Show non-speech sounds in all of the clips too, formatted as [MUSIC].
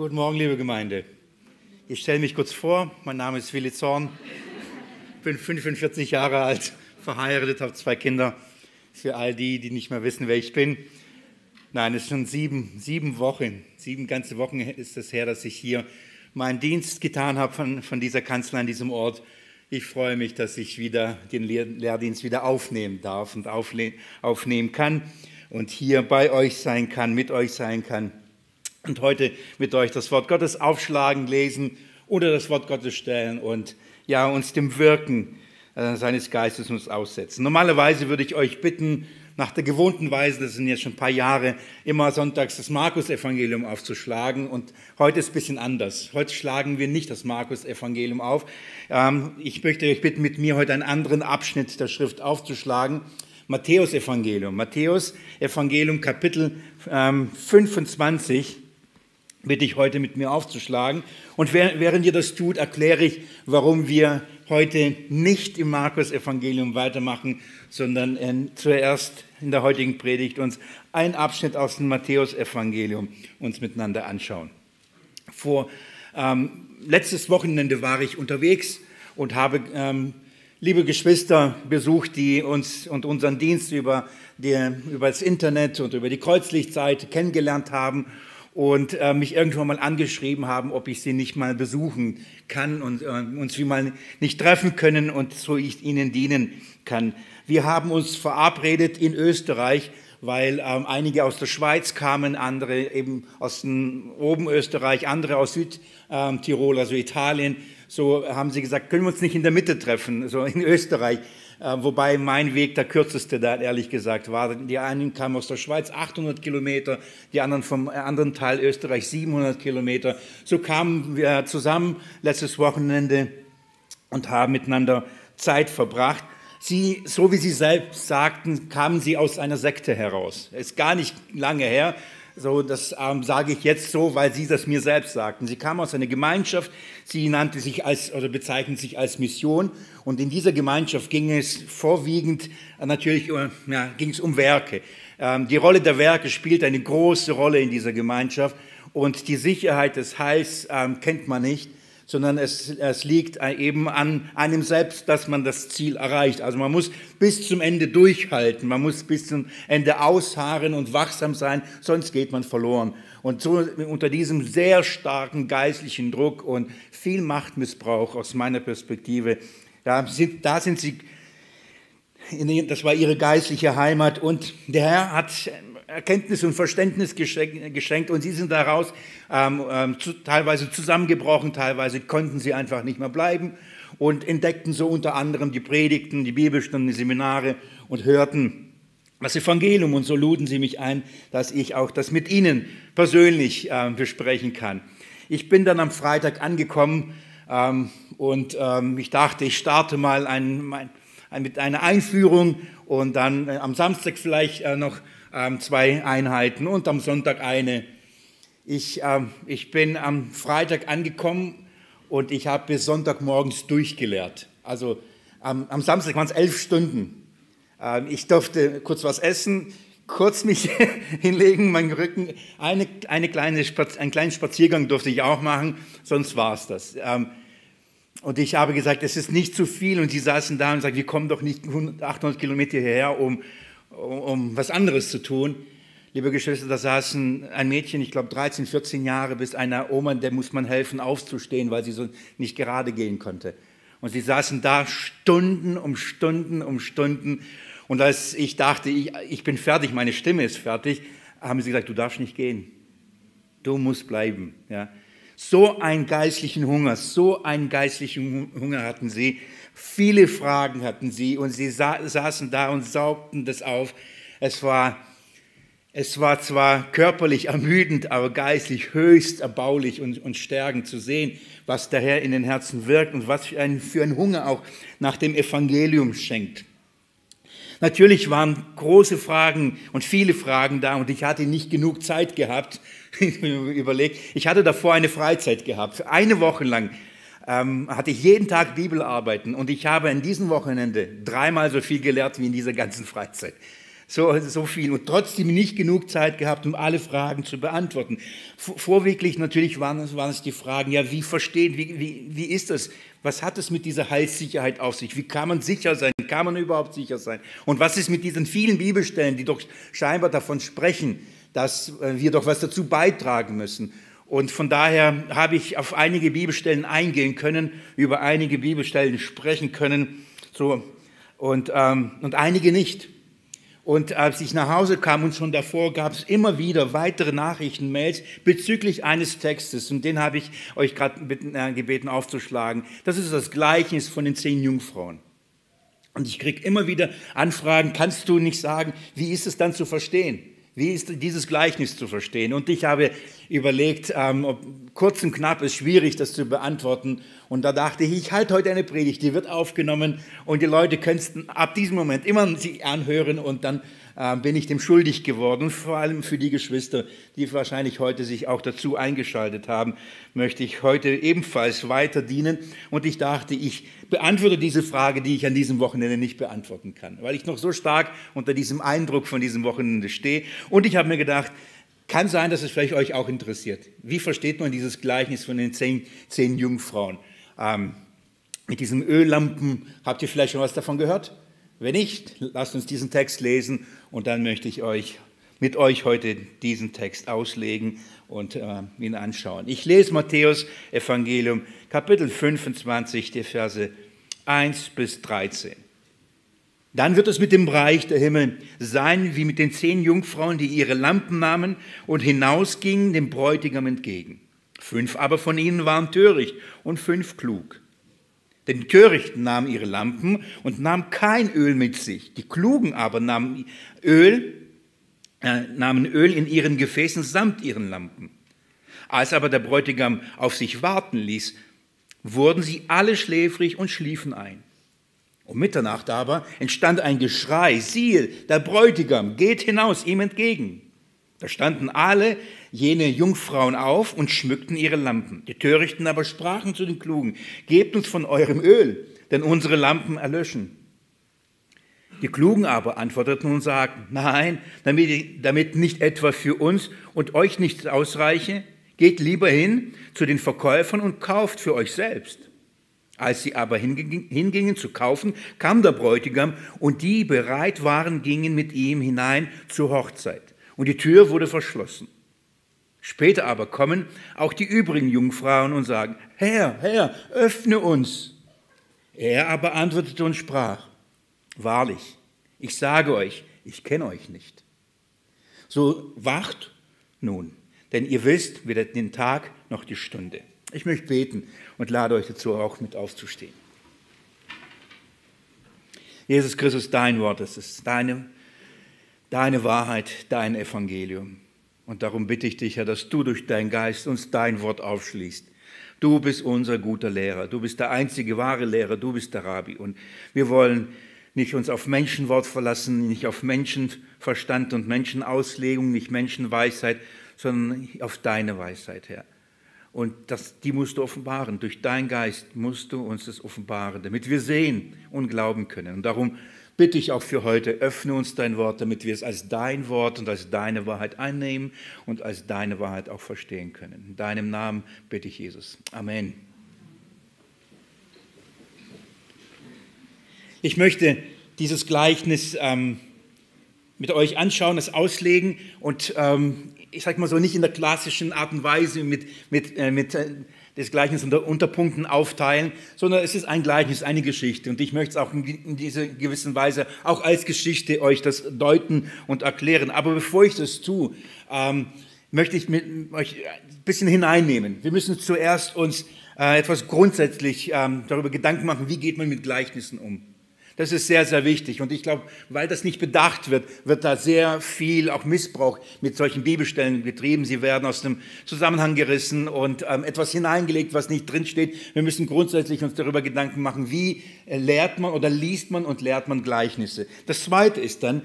Guten Morgen, liebe Gemeinde. Ich stelle mich kurz vor. Mein Name ist Willi Zorn. bin 45 Jahre alt, verheiratet, habe zwei Kinder. Für all die, die nicht mehr wissen, wer ich bin. Nein, es schon sieben, sieben Wochen, sieben ganze Wochen ist es her, dass ich hier meinen Dienst getan habe von, von dieser Kanzlei an diesem Ort. Ich freue mich, dass ich wieder den Lehr Lehrdienst wieder aufnehmen darf und aufnehmen kann und hier bei euch sein kann, mit euch sein kann und heute mit euch das Wort Gottes aufschlagen, lesen oder das Wort Gottes stellen und ja, uns dem Wirken äh, seines Geistes uns aussetzen. Normalerweise würde ich euch bitten, nach der gewohnten Weise, das sind jetzt schon ein paar Jahre, immer sonntags das Markus-Evangelium aufzuschlagen. Und heute ist es ein bisschen anders. Heute schlagen wir nicht das Markus-Evangelium auf. Ähm, ich möchte euch bitten, mit mir heute einen anderen Abschnitt der Schrift aufzuschlagen. Matthäus-Evangelium. Matthäus-Evangelium, Kapitel 25 ähm, bitte ich heute mit mir aufzuschlagen. Und während ihr das tut, erkläre ich, warum wir heute nicht im Markus-Evangelium weitermachen, sondern in, zuerst in der heutigen Predigt uns einen Abschnitt aus dem Matthäus-Evangelium uns miteinander anschauen. Vor ähm, letztes Wochenende war ich unterwegs und habe ähm, liebe Geschwister besucht, die uns und unseren Dienst über, die, über das Internet und über die Kreuzlichtseite kennengelernt haben und äh, mich irgendwann mal angeschrieben haben, ob ich sie nicht mal besuchen kann und äh, uns wie mal nicht treffen können und so ich ihnen dienen kann. Wir haben uns verabredet in Österreich, weil ähm, einige aus der Schweiz kamen, andere eben aus dem oben Österreich, andere aus Südtirol, also Italien. So haben sie gesagt, können wir uns nicht in der Mitte treffen, so in Österreich. Äh, wobei mein Weg der kürzeste da ehrlich gesagt war. Die einen kamen aus der Schweiz 800 Kilometer, die anderen vom anderen Teil Österreich 700 Kilometer. So kamen wir zusammen letztes Wochenende und haben miteinander Zeit verbracht. Sie, so wie Sie selbst sagten, kamen Sie aus einer Sekte heraus. Ist gar nicht lange her. So, das ähm, sage ich jetzt so, weil Sie das mir selbst sagten. Sie kam aus einer Gemeinschaft, sie nannte sich als oder bezeichnet sich als Mission und in dieser Gemeinschaft ging es vorwiegend äh, natürlich äh, ja, ging es um Werke. Ähm, die Rolle der Werke spielt eine große Rolle in dieser Gemeinschaft und die Sicherheit des Heils ähm, kennt man nicht sondern es, es liegt eben an einem selbst, dass man das Ziel erreicht. Also man muss bis zum Ende durchhalten, man muss bis zum Ende ausharren und wachsam sein, sonst geht man verloren. Und so unter diesem sehr starken geistlichen Druck und viel Machtmissbrauch aus meiner Perspektive, da sind, da sind sie das war ihre geistliche Heimat und der Herr hat Erkenntnis und Verständnis geschenkt und sie sind daraus ähm, ähm, zu, teilweise zusammengebrochen, teilweise konnten sie einfach nicht mehr bleiben und entdeckten so unter anderem die Predigten, die Bibelstunden, die Seminare und hörten das Evangelium und so luden sie mich ein, dass ich auch das mit ihnen persönlich äh, besprechen kann. Ich bin dann am Freitag angekommen ähm, und ähm, ich dachte, ich starte mal ein, ein, ein, mit einer Einführung und dann äh, am Samstag vielleicht äh, noch zwei Einheiten und am Sonntag eine. Ich, ähm, ich bin am Freitag angekommen und ich habe bis Sonntagmorgens durchgelehrt. Also am, am Samstag waren es elf Stunden. Ähm, ich durfte kurz was essen, kurz mich [LAUGHS] hinlegen, meinen Rücken. Eine, eine kleine einen kleinen Spaziergang durfte ich auch machen, sonst war es das. Ähm, und ich habe gesagt, es ist nicht zu viel. Und sie saßen da und sagten, wir kommen doch nicht 800 Kilometer hierher, um, um was anderes zu tun. Liebe Geschwister, da saßen ein Mädchen, ich glaube 13, 14 Jahre, bis einer Oma, der muss man helfen, aufzustehen, weil sie so nicht gerade gehen konnte. Und sie saßen da Stunden um Stunden um Stunden. Und als ich dachte, ich, ich bin fertig, meine Stimme ist fertig, haben sie gesagt, du darfst nicht gehen. Du musst bleiben. Ja. So einen geistlichen Hunger, so einen geistlichen Hunger hatten sie, Viele Fragen hatten sie und sie saßen da und saugten das auf. Es war, es war zwar körperlich ermüdend, aber geistlich höchst erbaulich und, und stärkend zu sehen, was der Herr in den Herzen wirkt und was für ein, für ein Hunger auch nach dem Evangelium schenkt. Natürlich waren große Fragen und viele Fragen da und ich hatte nicht genug Zeit gehabt. Überlegt, ich hatte davor eine Freizeit gehabt, eine Woche lang ähm, hatte ich jeden Tag Bibelarbeiten und ich habe in diesem Wochenende dreimal so viel gelehrt wie in dieser ganzen Freizeit. so, so viel und trotzdem nicht genug Zeit gehabt, um alle Fragen zu beantworten. Vorweglich natürlich waren es, waren es die Fragen, ja, wie verstehen, wie, wie, wie ist das? Was hat es mit dieser Heilssicherheit auf sich? Wie kann man sicher sein? Kann man überhaupt sicher sein? Und was ist mit diesen vielen Bibelstellen, die doch scheinbar davon sprechen, dass äh, wir doch was dazu beitragen müssen? Und von daher habe ich auf einige Bibelstellen eingehen können, über einige Bibelstellen sprechen können, so, und, ähm, und einige nicht. Und als ich nach Hause kam und schon davor gab es immer wieder weitere Nachrichten, Mails bezüglich eines Textes. Und den habe ich euch gerade äh, gebeten aufzuschlagen. Das ist das Gleichnis von den zehn Jungfrauen. Und ich kriege immer wieder Anfragen, kannst du nicht sagen, wie ist es dann zu verstehen? Wie ist dieses Gleichnis zu verstehen? Und ich habe überlegt, ähm, kurz und knapp ist schwierig, das zu beantworten. Und da dachte ich, ich halte heute eine Predigt, die wird aufgenommen und die Leute können ab diesem Moment immer sie anhören und dann bin ich dem schuldig geworden. Vor allem für die Geschwister, die wahrscheinlich heute sich auch dazu eingeschaltet haben, möchte ich heute ebenfalls weiter dienen. Und ich dachte, ich beantworte diese Frage, die ich an diesem Wochenende nicht beantworten kann, weil ich noch so stark unter diesem Eindruck von diesem Wochenende stehe. Und ich habe mir gedacht, kann sein, dass es vielleicht euch auch interessiert. Wie versteht man dieses Gleichnis von den zehn, zehn Jungfrauen? Ähm, mit diesen Öllampen, habt ihr vielleicht schon was davon gehört? Wenn nicht, lasst uns diesen Text lesen und dann möchte ich euch mit euch heute diesen Text auslegen und äh, ihn anschauen. Ich lese Matthäus Evangelium Kapitel 25, die Verse 1 bis 13. Dann wird es mit dem Reich der Himmel sein wie mit den zehn Jungfrauen, die ihre Lampen nahmen und hinausgingen dem Bräutigam entgegen. Fünf aber von ihnen waren töricht und fünf klug. Denn die Törichten nahmen ihre Lampen und nahmen kein Öl mit sich. Die Klugen aber nahmen Öl, äh, nahmen Öl in ihren Gefäßen samt ihren Lampen. Als aber der Bräutigam auf sich warten ließ, wurden sie alle schläfrig und schliefen ein. Um Mitternacht aber entstand ein Geschrei, siehe, der Bräutigam geht hinaus ihm entgegen. Da standen alle jene Jungfrauen auf und schmückten ihre Lampen. Die Törichten aber sprachen zu den Klugen, gebt uns von eurem Öl, denn unsere Lampen erlöschen. Die Klugen aber antworteten und sagten, nein, damit, damit nicht etwa für uns und euch nichts ausreiche, geht lieber hin zu den Verkäufern und kauft für euch selbst. Als sie aber hingingen zu kaufen, kam der Bräutigam und die bereit waren, gingen mit ihm hinein zur Hochzeit. Und die Tür wurde verschlossen. Später aber kommen auch die übrigen Jungfrauen und sagen, Herr, Herr, öffne uns. Er aber antwortete und sprach, Wahrlich, ich sage euch, ich kenne euch nicht. So wacht nun, denn ihr wisst weder den Tag noch die Stunde. Ich möchte beten und lade euch dazu auch mit aufzustehen. Jesus Christus, dein Wort, es ist deine, deine Wahrheit, dein Evangelium. Und darum bitte ich dich, Herr, dass du durch deinen Geist uns dein Wort aufschließt. Du bist unser guter Lehrer, du bist der einzige wahre Lehrer, du bist der Rabbi. Und wir wollen nicht uns auf Menschenwort verlassen, nicht auf Menschenverstand und Menschenauslegung, nicht Menschenweisheit, sondern auf deine Weisheit, Herr. Und das, die musst du offenbaren. Durch deinen Geist musst du uns das offenbaren, damit wir sehen und glauben können. Und darum bitte ich auch für heute, öffne uns dein Wort, damit wir es als dein Wort und als deine Wahrheit annehmen und als deine Wahrheit auch verstehen können. In deinem Namen bitte ich Jesus. Amen. Ich möchte dieses Gleichnis ähm, mit euch anschauen, es auslegen und ähm, ich sage mal so, nicht in der klassischen Art und Weise mit, mit, äh, mit des Gleichnisses unter Unterpunkten aufteilen, sondern es ist ein Gleichnis, eine Geschichte. Und ich möchte es auch in dieser gewissen Weise auch als Geschichte euch das deuten und erklären. Aber bevor ich das tue, ähm, möchte ich mit euch ein bisschen hineinnehmen. Wir müssen zuerst uns äh, etwas grundsätzlich ähm, darüber Gedanken machen, wie geht man mit Gleichnissen um. Das ist sehr, sehr wichtig. Und ich glaube, weil das nicht bedacht wird, wird da sehr viel auch Missbrauch mit solchen Bibelstellen betrieben. Sie werden aus dem Zusammenhang gerissen und ähm, etwas hineingelegt, was nicht drinsteht. Wir müssen grundsätzlich uns darüber Gedanken machen, wie äh, lehrt man oder liest man und lehrt man Gleichnisse. Das Zweite ist dann,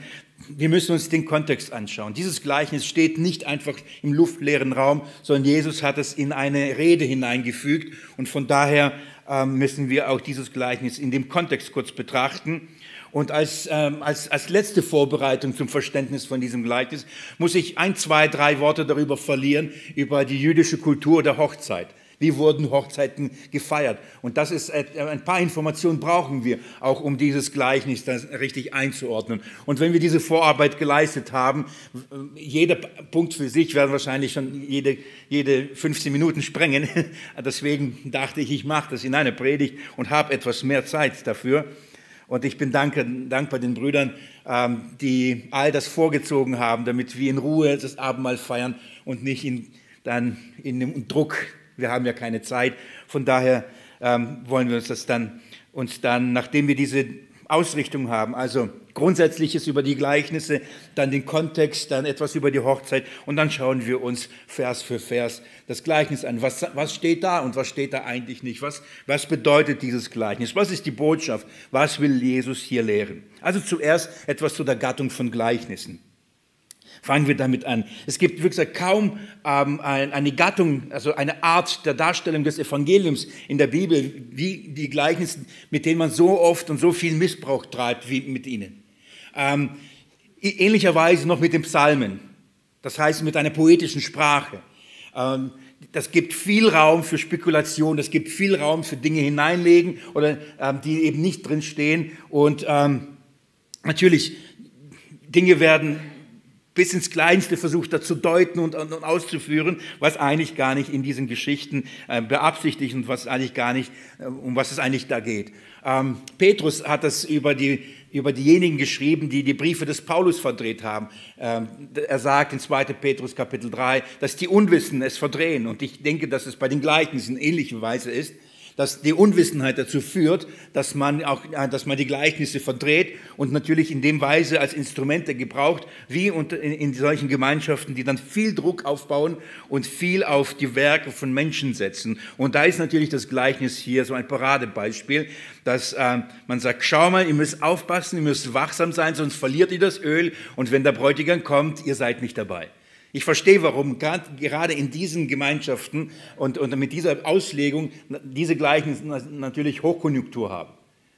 wir müssen uns den Kontext anschauen. Dieses Gleichnis steht nicht einfach im luftleeren Raum, sondern Jesus hat es in eine Rede hineingefügt und von daher müssen wir auch dieses Gleichnis in dem Kontext kurz betrachten. Und als, ähm, als, als letzte Vorbereitung zum Verständnis von diesem Gleichnis muss ich ein, zwei, drei Worte darüber verlieren, über die jüdische Kultur der Hochzeit. Wie wurden Hochzeiten gefeiert? Und das ist äh, ein paar Informationen brauchen wir auch, um dieses Gleichnis richtig einzuordnen. Und wenn wir diese Vorarbeit geleistet haben, jeder Punkt für sich werden wahrscheinlich schon jede, jede 15 Minuten sprengen. [LAUGHS] Deswegen dachte ich, ich mache das in einer Predigt und habe etwas mehr Zeit dafür. Und ich bin dankbar den Brüdern, ähm, die all das vorgezogen haben, damit wir in Ruhe das Abendmahl feiern und nicht in, dann in dem Druck wir haben ja keine Zeit. Von daher ähm, wollen wir uns das dann, uns dann, nachdem wir diese Ausrichtung haben, also Grundsätzliches über die Gleichnisse, dann den Kontext, dann etwas über die Hochzeit und dann schauen wir uns Vers für Vers das Gleichnis an. Was, was steht da und was steht da eigentlich nicht? Was, was bedeutet dieses Gleichnis? Was ist die Botschaft? Was will Jesus hier lehren? Also zuerst etwas zu der Gattung von Gleichnissen. Fangen wir damit an. Es gibt, wie kaum ähm, eine Gattung, also eine Art der Darstellung des Evangeliums in der Bibel, wie die Gleichnisse, mit denen man so oft und so viel Missbrauch treibt wie mit ihnen. Ähm, ähnlicherweise noch mit den Psalmen, das heißt mit einer poetischen Sprache. Ähm, das gibt viel Raum für Spekulation, das gibt viel Raum für Dinge hineinlegen oder ähm, die eben nicht drin stehen. Und ähm, natürlich, Dinge werden bis ins Kleinste versucht er zu deuten und, und, und, auszuführen, was eigentlich gar nicht in diesen Geschichten äh, beabsichtigt und was eigentlich gar nicht, äh, um was es eigentlich da geht. Ähm, Petrus hat das über, die, über diejenigen geschrieben, die die Briefe des Paulus verdreht haben. Ähm, er sagt in 2. Petrus Kapitel 3, dass die Unwissen es verdrehen. Und ich denke, dass es bei den Gleichnissen in ähnlicher Weise ist dass die Unwissenheit dazu führt, dass man auch, dass man die Gleichnisse verdreht und natürlich in dem Weise als Instrumente gebraucht, wie in solchen Gemeinschaften, die dann viel Druck aufbauen und viel auf die Werke von Menschen setzen. Und da ist natürlich das Gleichnis hier so ein Paradebeispiel, dass äh, man sagt, schau mal, ihr müsst aufpassen, ihr müsst wachsam sein, sonst verliert ihr das Öl und wenn der Bräutigam kommt, ihr seid nicht dabei. Ich verstehe, warum gerade in diesen Gemeinschaften und, und mit dieser Auslegung diese Gleichnisse natürlich Hochkonjunktur haben.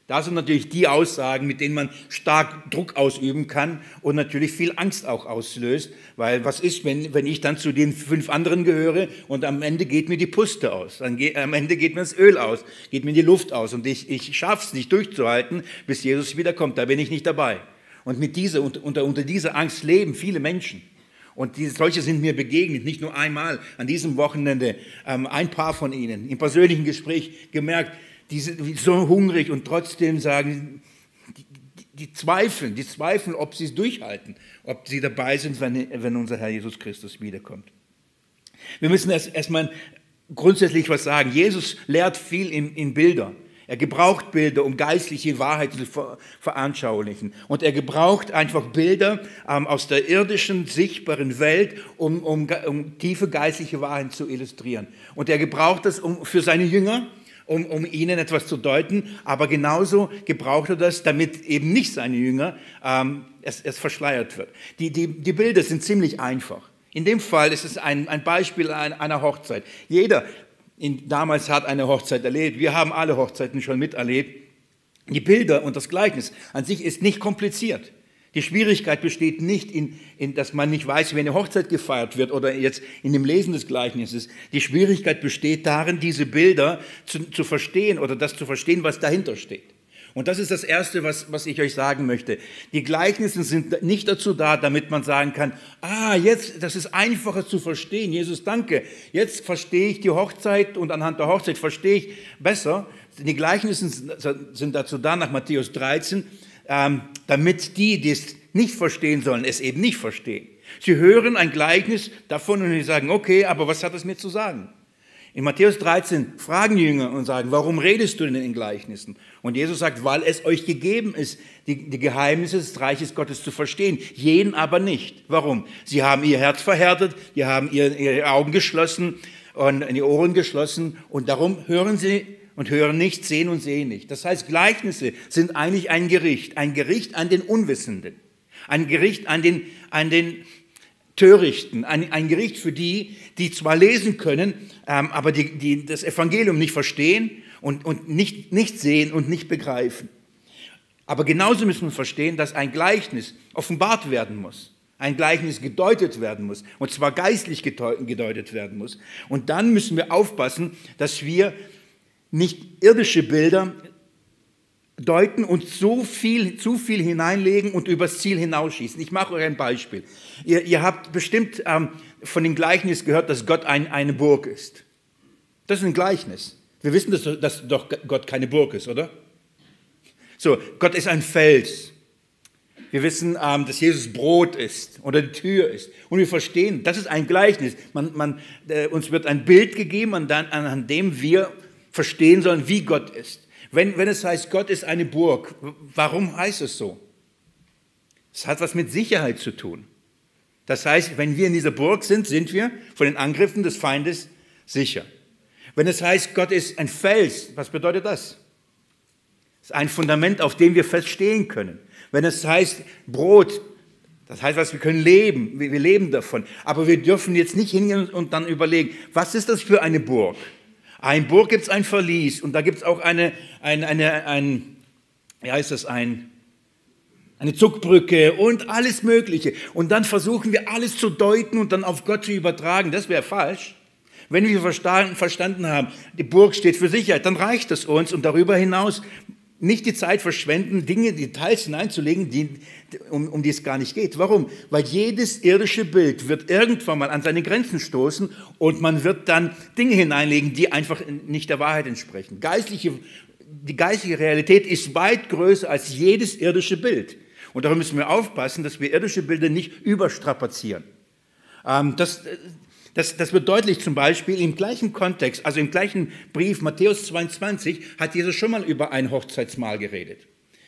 Das sind natürlich die Aussagen, mit denen man stark Druck ausüben kann und natürlich viel Angst auch auslöst, weil was ist, wenn, wenn ich dann zu den fünf anderen gehöre und am Ende geht mir die Puste aus, dann geht, am Ende geht mir das Öl aus, geht mir die Luft aus und ich, ich schaffe es nicht durchzuhalten, bis Jesus wiederkommt, da bin ich nicht dabei. Und mit dieser, unter, unter dieser Angst leben viele Menschen. Und die, solche sind mir begegnet, nicht nur einmal an diesem Wochenende, ähm, ein paar von ihnen im persönlichen Gespräch gemerkt, die sind so hungrig und trotzdem sagen, die, die, zweifeln, die zweifeln, ob sie es durchhalten, ob sie dabei sind, wenn, wenn unser Herr Jesus Christus wiederkommt. Wir müssen erst erstmal grundsätzlich was sagen. Jesus lehrt viel in, in Bildern. Er gebraucht Bilder, um geistliche Wahrheit zu veranschaulichen. Und er gebraucht einfach Bilder ähm, aus der irdischen, sichtbaren Welt, um, um, um tiefe geistliche Wahrheit zu illustrieren. Und er gebraucht das um, für seine Jünger, um, um ihnen etwas zu deuten, aber genauso gebraucht er das, damit eben nicht seine Jünger ähm, es, es verschleiert wird. Die, die, die Bilder sind ziemlich einfach. In dem Fall ist es ein, ein Beispiel einer Hochzeit. Jeder in, damals hat eine Hochzeit erlebt. Wir haben alle Hochzeiten schon miterlebt. Die Bilder und das Gleichnis an sich ist nicht kompliziert. Die Schwierigkeit besteht nicht in, in, dass man nicht weiß, wie eine Hochzeit gefeiert wird oder jetzt in dem Lesen des Gleichnisses. Die Schwierigkeit besteht darin, diese Bilder zu, zu verstehen oder das zu verstehen, was dahinter steht. Und das ist das Erste, was, was ich euch sagen möchte. Die Gleichnisse sind nicht dazu da, damit man sagen kann, ah, jetzt, das ist einfacher zu verstehen. Jesus, danke. Jetzt verstehe ich die Hochzeit und anhand der Hochzeit verstehe ich besser. Die Gleichnisse sind dazu da, nach Matthäus 13, ähm, damit die, die es nicht verstehen sollen, es eben nicht verstehen. Sie hören ein Gleichnis davon und sie sagen, okay, aber was hat es mir zu sagen? In Matthäus 13 fragen die Jünger und sagen, warum redest du denn in Gleichnissen? Und Jesus sagt, weil es euch gegeben ist, die, die, Geheimnisse des Reiches Gottes zu verstehen, jenen aber nicht. Warum? Sie haben ihr Herz verhärtet, die haben ihr, ihre Augen geschlossen und die Ohren geschlossen und darum hören sie und hören nicht, sehen und sehen nicht. Das heißt, Gleichnisse sind eigentlich ein Gericht, ein Gericht an den Unwissenden, ein Gericht an den, an den Törichten, ein, ein Gericht für die, die zwar lesen können, ähm, aber die, die das Evangelium nicht verstehen und, und nicht, nicht sehen und nicht begreifen. Aber genauso müssen wir verstehen, dass ein Gleichnis offenbart werden muss. Ein Gleichnis gedeutet werden muss. Und zwar geistlich gedeutet werden muss. Und dann müssen wir aufpassen, dass wir nicht irdische Bilder deuten und so viel, zu viel hineinlegen und übers Ziel hinausschießen. Ich mache euch ein Beispiel. Ihr, ihr habt bestimmt ähm, von dem Gleichnis gehört, dass Gott ein, eine Burg ist. Das ist ein Gleichnis. Wir wissen, dass, dass doch Gott keine Burg ist, oder? So, Gott ist ein Fels. Wir wissen, ähm, dass Jesus Brot ist oder die Tür ist. Und wir verstehen, das ist ein Gleichnis. Man, man, äh, uns wird ein Bild gegeben, an, an dem wir verstehen sollen, wie Gott ist. Wenn, wenn es heißt, Gott ist eine Burg, warum heißt es so? Es hat was mit Sicherheit zu tun. Das heißt, wenn wir in dieser Burg sind, sind wir von den Angriffen des Feindes sicher. Wenn es heißt, Gott ist ein Fels, was bedeutet das? Es ist ein Fundament, auf dem wir feststehen können. Wenn es heißt Brot, das heißt, was wir können leben, wir leben davon. Aber wir dürfen jetzt nicht hingehen und dann überlegen, was ist das für eine Burg? Ein Burg gibt es ein Verlies und da gibt es auch eine, eine, eine, ein, wie heißt das, ein, eine Zugbrücke und alles Mögliche. Und dann versuchen wir alles zu deuten und dann auf Gott zu übertragen. Das wäre falsch. Wenn wir verstanden haben, die Burg steht für Sicherheit, dann reicht es uns und darüber hinaus nicht die Zeit verschwenden, Dinge, Details hineinzulegen, die, um, um die es gar nicht geht. Warum? Weil jedes irdische Bild wird irgendwann mal an seine Grenzen stoßen und man wird dann Dinge hineinlegen, die einfach nicht der Wahrheit entsprechen. Geistliche, die geistliche Realität ist weit größer als jedes irdische Bild. Und darum müssen wir aufpassen, dass wir irdische Bilder nicht überstrapazieren. Ähm, das, das, das wird deutlich zum Beispiel im gleichen Kontext, also im gleichen Brief Matthäus 22, hat Jesus schon mal über ein Hochzeitsmahl geredet.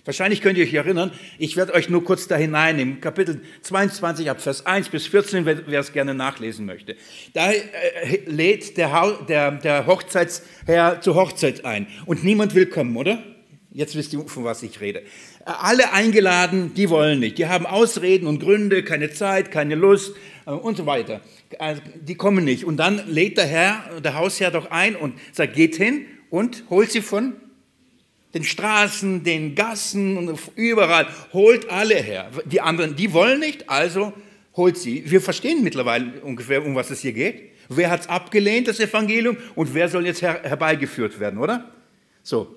Wahrscheinlich könnt ihr euch erinnern, ich werde euch nur kurz da hineinnehmen, Kapitel 22 ab Vers 1 bis 14, wer, wer es gerne nachlesen möchte. Da äh, lädt der, der, der Hochzeitsherr zur Hochzeit ein und niemand will kommen, oder? Jetzt wisst ihr, von was ich rede. Alle eingeladen, die wollen nicht. Die haben Ausreden und Gründe, keine Zeit, keine Lust äh, und so weiter. Also, die kommen nicht. Und dann lädt der Herr, der Hausherr doch ein und sagt, geht hin und holt sie von den Straßen, den Gassen und überall, holt alle her. Die anderen, die wollen nicht, also holt sie. Wir verstehen mittlerweile ungefähr, um was es hier geht. Wer hat es abgelehnt, das Evangelium, und wer soll jetzt her herbeigeführt werden, oder? So.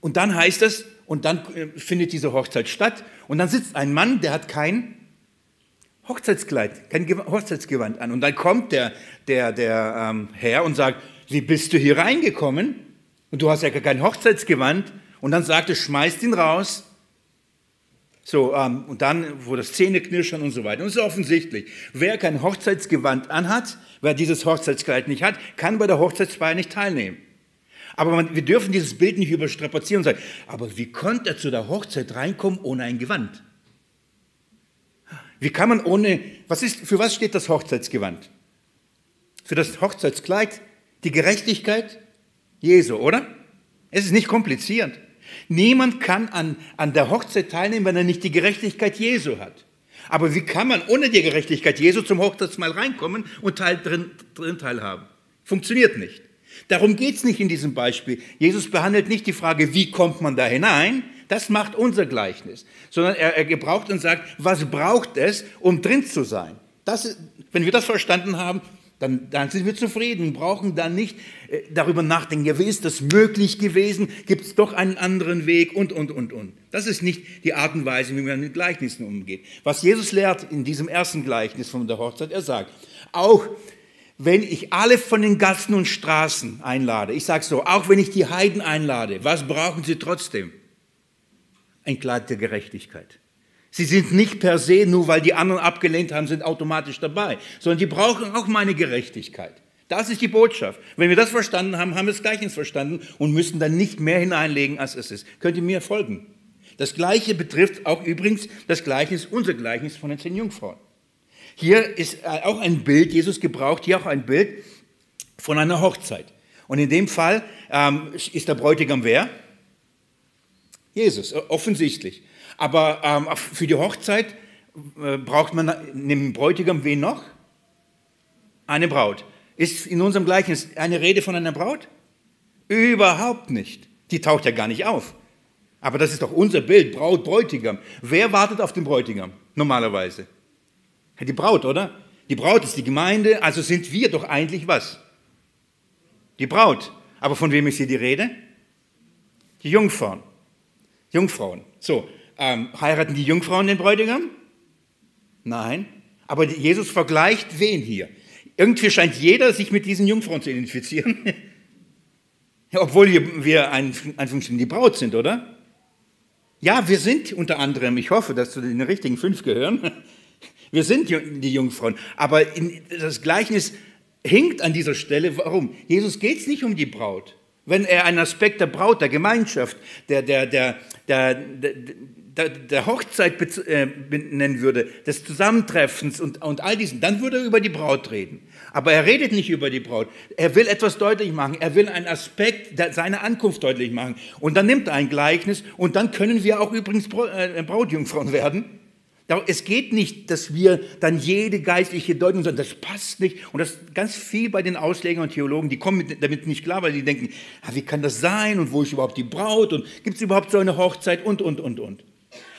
Und dann heißt es, und dann äh, findet diese Hochzeit statt, und dann sitzt ein Mann, der hat kein Hochzeitskleid, kein Hochzeitsgewand an. Und dann kommt der, der, der ähm, Herr und sagt, wie bist du hier reingekommen? Und du hast ja gar kein Hochzeitsgewand. Und dann sagt er, schmeißt ihn raus. So, ähm, und dann, wo das Zähne knirschen und so weiter. Und es ist offensichtlich, wer kein Hochzeitsgewand anhat, wer dieses Hochzeitskleid nicht hat, kann bei der Hochzeitsfeier nicht teilnehmen. Aber man, wir dürfen dieses Bild nicht überstrapazieren und sagen, aber wie konnte er zu der Hochzeit reinkommen ohne ein Gewand? Wie kann man ohne, was ist, für was steht das Hochzeitsgewand? Für das Hochzeitskleid? Die Gerechtigkeit Jesu, oder? Es ist nicht kompliziert. Niemand kann an, an der Hochzeit teilnehmen, wenn er nicht die Gerechtigkeit Jesu hat. Aber wie kann man ohne die Gerechtigkeit Jesu zum Hochzeitsmahl reinkommen und teil, drin, drin teilhaben? Funktioniert nicht. Darum geht es nicht in diesem Beispiel. Jesus behandelt nicht die Frage, wie kommt man da hinein, das macht unser Gleichnis. Sondern er, er gebraucht und sagt, was braucht es, um drin zu sein? Das, wenn wir das verstanden haben, dann, dann sind wir zufrieden, brauchen dann nicht äh, darüber nachdenken, ja, wie ist das möglich gewesen? Gibt es doch einen anderen Weg und, und, und, und. Das ist nicht die Art und Weise, wie man mit Gleichnissen umgeht. Was Jesus lehrt in diesem ersten Gleichnis von der Hochzeit, er sagt, auch wenn ich alle von den Gassen und Straßen einlade, ich sage so, auch wenn ich die Heiden einlade, was brauchen sie trotzdem? ein Kleid der Gerechtigkeit. Sie sind nicht per se, nur weil die anderen abgelehnt haben, sind automatisch dabei, sondern die brauchen auch meine Gerechtigkeit. Das ist die Botschaft. Wenn wir das verstanden haben, haben wir es Gleichnis verstanden und müssen dann nicht mehr hineinlegen, als es ist. Könnt ihr mir folgen? Das Gleiche betrifft auch übrigens das Gleichnis, unser Gleichnis von den zehn Jungfrauen. Hier ist äh, auch ein Bild, Jesus gebraucht hier auch ein Bild von einer Hochzeit. Und in dem Fall ähm, ist der Bräutigam wer? Jesus, offensichtlich. Aber ähm, für die Hochzeit äh, braucht man neben Bräutigam wen noch? Eine Braut. Ist in unserem Gleichnis eine Rede von einer Braut? Überhaupt nicht. Die taucht ja gar nicht auf. Aber das ist doch unser Bild, Braut, Bräutigam. Wer wartet auf den Bräutigam normalerweise? Die Braut, oder? Die Braut ist die Gemeinde, also sind wir doch eigentlich was? Die Braut. Aber von wem ist hier die Rede? Die Jungfrauen. Jungfrauen. So, ähm, heiraten die Jungfrauen den Bräutigam? Nein. Aber Jesus vergleicht wen hier? Irgendwie scheint jeder sich mit diesen Jungfrauen zu identifizieren. [LAUGHS] Obwohl wir ein, die Braut sind, oder? Ja, wir sind unter anderem, ich hoffe, dass zu den richtigen fünf gehören. Wir sind die Jungfrauen. Aber das Gleichnis hinkt an dieser Stelle. Warum? Jesus geht es nicht um die Braut. Wenn er einen Aspekt der Braut, der Gemeinschaft, der, der, der, der, der, Hochzeit äh, nennen würde, des Zusammentreffens und, und all diesen, dann würde er über die Braut reden. Aber er redet nicht über die Braut. Er will etwas deutlich machen. Er will einen Aspekt seiner Ankunft deutlich machen. Und dann nimmt er ein Gleichnis und dann können wir auch übrigens äh, Brautjungfrauen werden. Es geht nicht, dass wir dann jede geistliche Deutung sagen, das passt nicht. Und das ganz viel bei den Auslegern und Theologen, die kommen damit nicht klar, weil die denken, ah, wie kann das sein und wo ist überhaupt die Braut und gibt es überhaupt so eine Hochzeit und, und, und, und.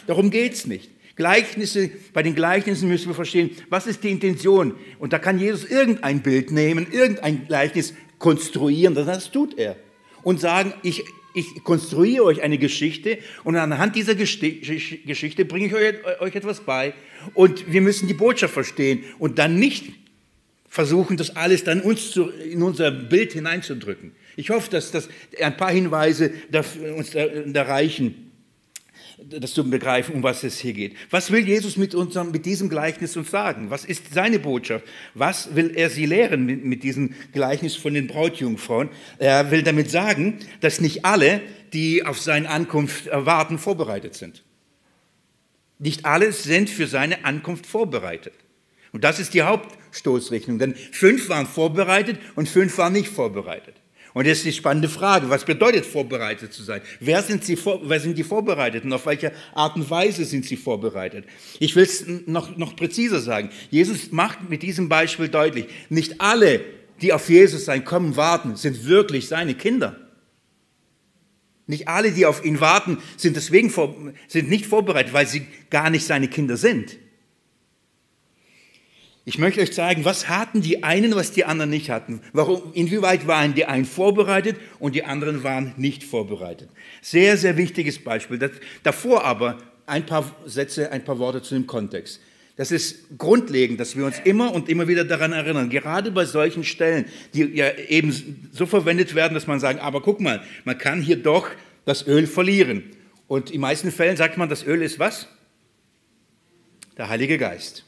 Darum geht es nicht. Gleichnisse, bei den Gleichnissen müssen wir verstehen, was ist die Intention? Und da kann Jesus irgendein Bild nehmen, irgendein Gleichnis konstruieren, das tut er. Und sagen, ich, ich konstruiere euch eine Geschichte und anhand dieser Geschichte bringe ich euch etwas bei. Und wir müssen die Botschaft verstehen und dann nicht versuchen, das alles dann uns zu, in unser Bild hineinzudrücken. Ich hoffe, dass das ein paar Hinweise uns da, da reichen das zu begreifen, um was es hier geht. Was will Jesus mit, unserem, mit diesem Gleichnis uns sagen? Was ist seine Botschaft? Was will er sie lehren mit, mit diesem Gleichnis von den Brautjungfrauen? Er will damit sagen, dass nicht alle, die auf seine Ankunft erwarten, vorbereitet sind. Nicht alle sind für seine Ankunft vorbereitet. Und das ist die Hauptstoßrichtung, denn fünf waren vorbereitet und fünf waren nicht vorbereitet. Und jetzt die spannende Frage, was bedeutet vorbereitet zu sein? Wer sind, sie, wer sind die Vorbereiteten? Auf welche Art und Weise sind sie vorbereitet? Ich will es noch, noch präziser sagen. Jesus macht mit diesem Beispiel deutlich, nicht alle, die auf Jesus sein Kommen warten, sind wirklich seine Kinder. Nicht alle, die auf ihn warten, sind deswegen vor, sind nicht vorbereitet, weil sie gar nicht seine Kinder sind. Ich möchte euch zeigen, was hatten die einen, was die anderen nicht hatten. Warum, inwieweit waren die einen vorbereitet und die anderen waren nicht vorbereitet. Sehr, sehr wichtiges Beispiel. Das, davor aber ein paar Sätze, ein paar Worte zu dem Kontext. Das ist grundlegend, dass wir uns immer und immer wieder daran erinnern, gerade bei solchen Stellen, die ja eben so verwendet werden, dass man sagt, aber guck mal, man kann hier doch das Öl verlieren. Und in meisten Fällen sagt man, das Öl ist was? Der Heilige Geist.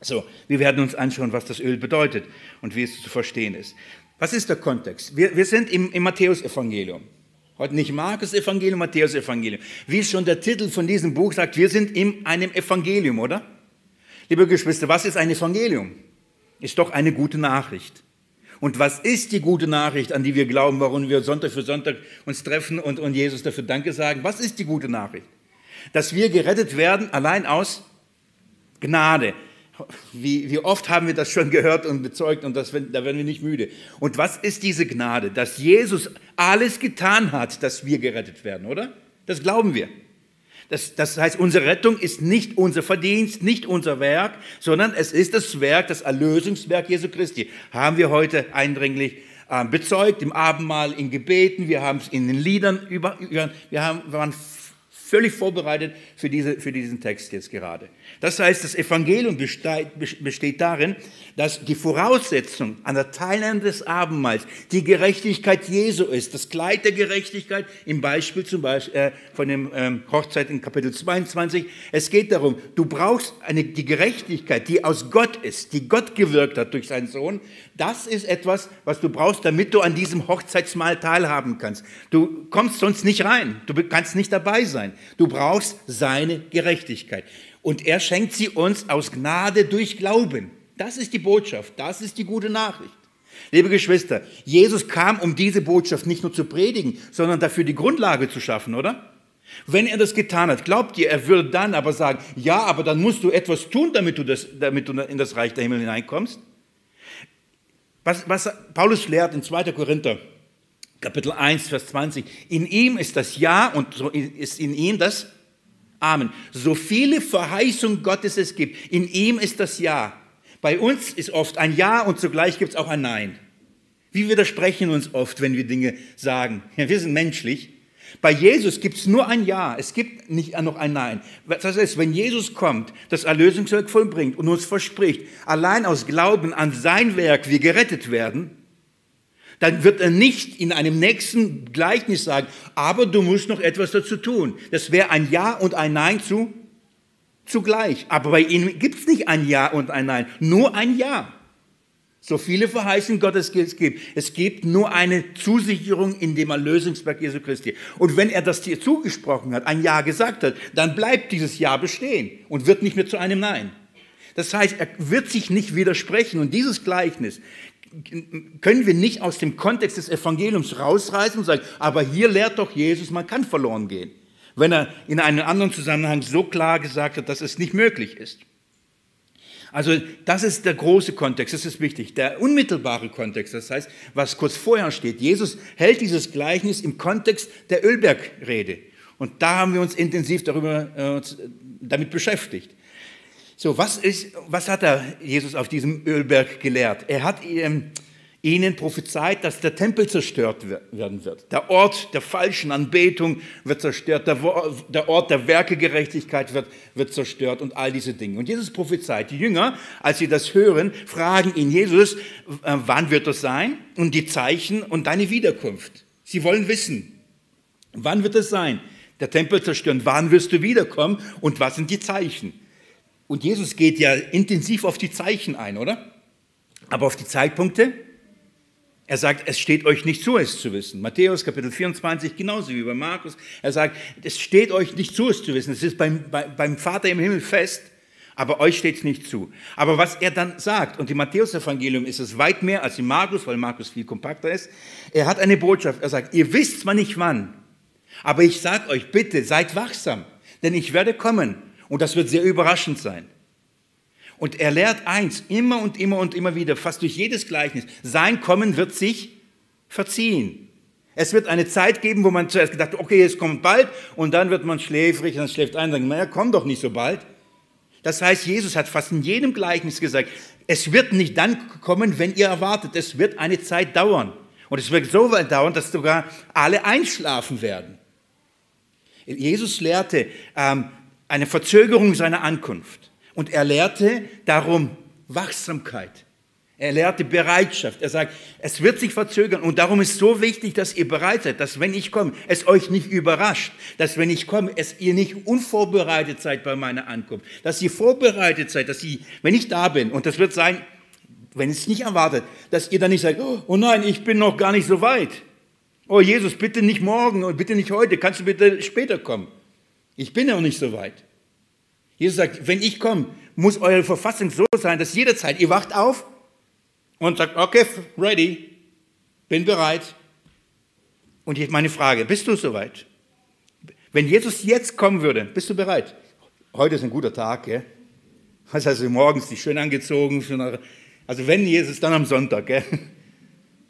So, wir werden uns anschauen, was das Öl bedeutet und wie es zu verstehen ist. Was ist der Kontext? Wir, wir sind im, im Matthäusevangelium. Heute nicht Markus-Evangelium, Matthäus-Evangelium. Wie schon der Titel von diesem Buch sagt, wir sind in einem Evangelium, oder? Liebe Geschwister, was ist ein Evangelium? Ist doch eine gute Nachricht. Und was ist die gute Nachricht, an die wir glauben, warum wir Sonntag für Sonntag uns treffen und, und Jesus dafür Danke sagen? Was ist die gute Nachricht? Dass wir gerettet werden allein aus Gnade. Wie, wie, oft haben wir das schon gehört und bezeugt und das, da werden wir nicht müde. Und was ist diese Gnade? Dass Jesus alles getan hat, dass wir gerettet werden, oder? Das glauben wir. Das, das heißt, unsere Rettung ist nicht unser Verdienst, nicht unser Werk, sondern es ist das Werk, das Erlösungswerk Jesu Christi. Haben wir heute eindringlich äh, bezeugt, im Abendmahl, in Gebeten, wir haben es in den Liedern über, wir, haben, wir waren völlig vorbereitet für, diese, für diesen Text jetzt gerade. Das heißt, das Evangelium besteht darin, dass die Voraussetzung an der Teilnahme des Abendmahls die Gerechtigkeit Jesu ist, das Kleid der Gerechtigkeit im Beispiel zum Beispiel äh, von dem ähm, Hochzeit in Kapitel 22. Es geht darum, du brauchst eine, die Gerechtigkeit, die aus Gott ist, die Gott gewirkt hat durch seinen Sohn. Das ist etwas, was du brauchst, damit du an diesem Hochzeitsmahl teilhaben kannst. Du kommst sonst nicht rein, du kannst nicht dabei sein. Du brauchst seine Gerechtigkeit. Und er schenkt sie uns aus Gnade durch Glauben. Das ist die Botschaft, das ist die gute Nachricht. Liebe Geschwister, Jesus kam, um diese Botschaft nicht nur zu predigen, sondern dafür die Grundlage zu schaffen, oder? Wenn er das getan hat, glaubt ihr, er würde dann aber sagen, ja, aber dann musst du etwas tun, damit du, das, damit du in das Reich der Himmel hineinkommst? Was, was Paulus lehrt in 2. Korinther, Kapitel 1, Vers 20, in ihm ist das Ja und so ist in ihm das Amen. So viele Verheißungen Gottes es gibt, in ihm ist das Ja. Bei uns ist oft ein Ja und zugleich gibt es auch ein Nein. Wir widersprechen uns oft, wenn wir Dinge sagen. Ja, wir sind menschlich. Bei Jesus gibt es nur ein Ja, es gibt nicht noch ein Nein. Das heißt, wenn Jesus kommt, das Erlösungswerk vollbringt und uns verspricht, allein aus Glauben an sein Werk wir gerettet werden, dann wird er nicht in einem nächsten Gleichnis sagen, aber du musst noch etwas dazu tun. Das wäre ein Ja und ein Nein zu zugleich. Aber bei ihm gibt es nicht ein Ja und ein Nein, nur ein Ja. So viele Verheißungen Gottes es gibt. Es gibt nur eine Zusicherung in dem Erlösungswerk Jesu Christi. Und wenn er das dir zugesprochen hat, ein Ja gesagt hat, dann bleibt dieses Ja bestehen und wird nicht mehr zu einem Nein. Das heißt, er wird sich nicht widersprechen. Und dieses Gleichnis können wir nicht aus dem Kontext des Evangeliums rausreißen und sagen, aber hier lehrt doch Jesus, man kann verloren gehen. Wenn er in einem anderen Zusammenhang so klar gesagt hat, dass es nicht möglich ist. Also das ist der große Kontext, das ist wichtig. Der unmittelbare Kontext, das heißt, was kurz vorher steht. Jesus hält dieses Gleichnis im Kontext der Ölbergrede. Und da haben wir uns intensiv darüber, äh, damit beschäftigt. So, was, ist, was hat er Jesus auf diesem Ölberg gelehrt? Er hat ähm, ihnen prophezeit, dass der Tempel zerstört werden wird. Der Ort der falschen Anbetung wird zerstört, der Ort der Werkegerechtigkeit wird, wird zerstört und all diese Dinge. Und Jesus prophezeit. Die Jünger, als sie das hören, fragen ihn, Jesus, äh, wann wird das sein? Und die Zeichen und deine Wiederkunft. Sie wollen wissen, wann wird es sein? Der Tempel zerstören, wann wirst du wiederkommen und was sind die Zeichen? Und Jesus geht ja intensiv auf die Zeichen ein, oder? Aber auf die Zeitpunkte er sagt, es steht euch nicht zu, es zu wissen. Matthäus Kapitel 24, genauso wie bei Markus. Er sagt, es steht euch nicht zu, es zu wissen. Es ist beim, beim Vater im Himmel fest, aber euch steht es nicht zu. Aber was er dann sagt, und im Matthäus-Evangelium ist es weit mehr als im Markus, weil Markus viel kompakter ist, er hat eine Botschaft. Er sagt, ihr wisst zwar nicht wann, aber ich sage euch, bitte seid wachsam, denn ich werde kommen und das wird sehr überraschend sein. Und er lehrt eins, immer und immer und immer wieder, fast durch jedes Gleichnis, sein Kommen wird sich verziehen. Es wird eine Zeit geben, wo man zuerst gedacht okay, es kommt bald, und dann wird man schläfrig, dann schläft ein, und sagt, naja, komm doch nicht so bald. Das heißt, Jesus hat fast in jedem Gleichnis gesagt, es wird nicht dann kommen, wenn ihr erwartet, es wird eine Zeit dauern. Und es wird so weit dauern, dass sogar alle einschlafen werden. Jesus lehrte ähm, eine Verzögerung seiner Ankunft. Und er lehrte darum Wachsamkeit. Er lehrte Bereitschaft. Er sagt, es wird sich verzögern und darum ist so wichtig, dass ihr bereit seid, dass wenn ich komme, es euch nicht überrascht, dass wenn ich komme, es ihr nicht unvorbereitet seid bei meiner Ankunft, dass ihr vorbereitet seid, dass ihr, wenn ich da bin, und das wird sein, wenn es nicht erwartet, dass ihr dann nicht sagt, oh nein, ich bin noch gar nicht so weit. Oh Jesus, bitte nicht morgen und bitte nicht heute, kannst du bitte später kommen? Ich bin noch nicht so weit. Jesus sagt, wenn ich komme, muss eure Verfassung so sein, dass jederzeit ihr wacht auf und sagt, okay, ready, bin bereit. Und jetzt meine Frage, bist du soweit? Wenn Jesus jetzt kommen würde, bist du bereit? Heute ist ein guter Tag, gell? Das heißt, also morgens dich schön angezogen. Also wenn Jesus, dann am Sonntag, gell?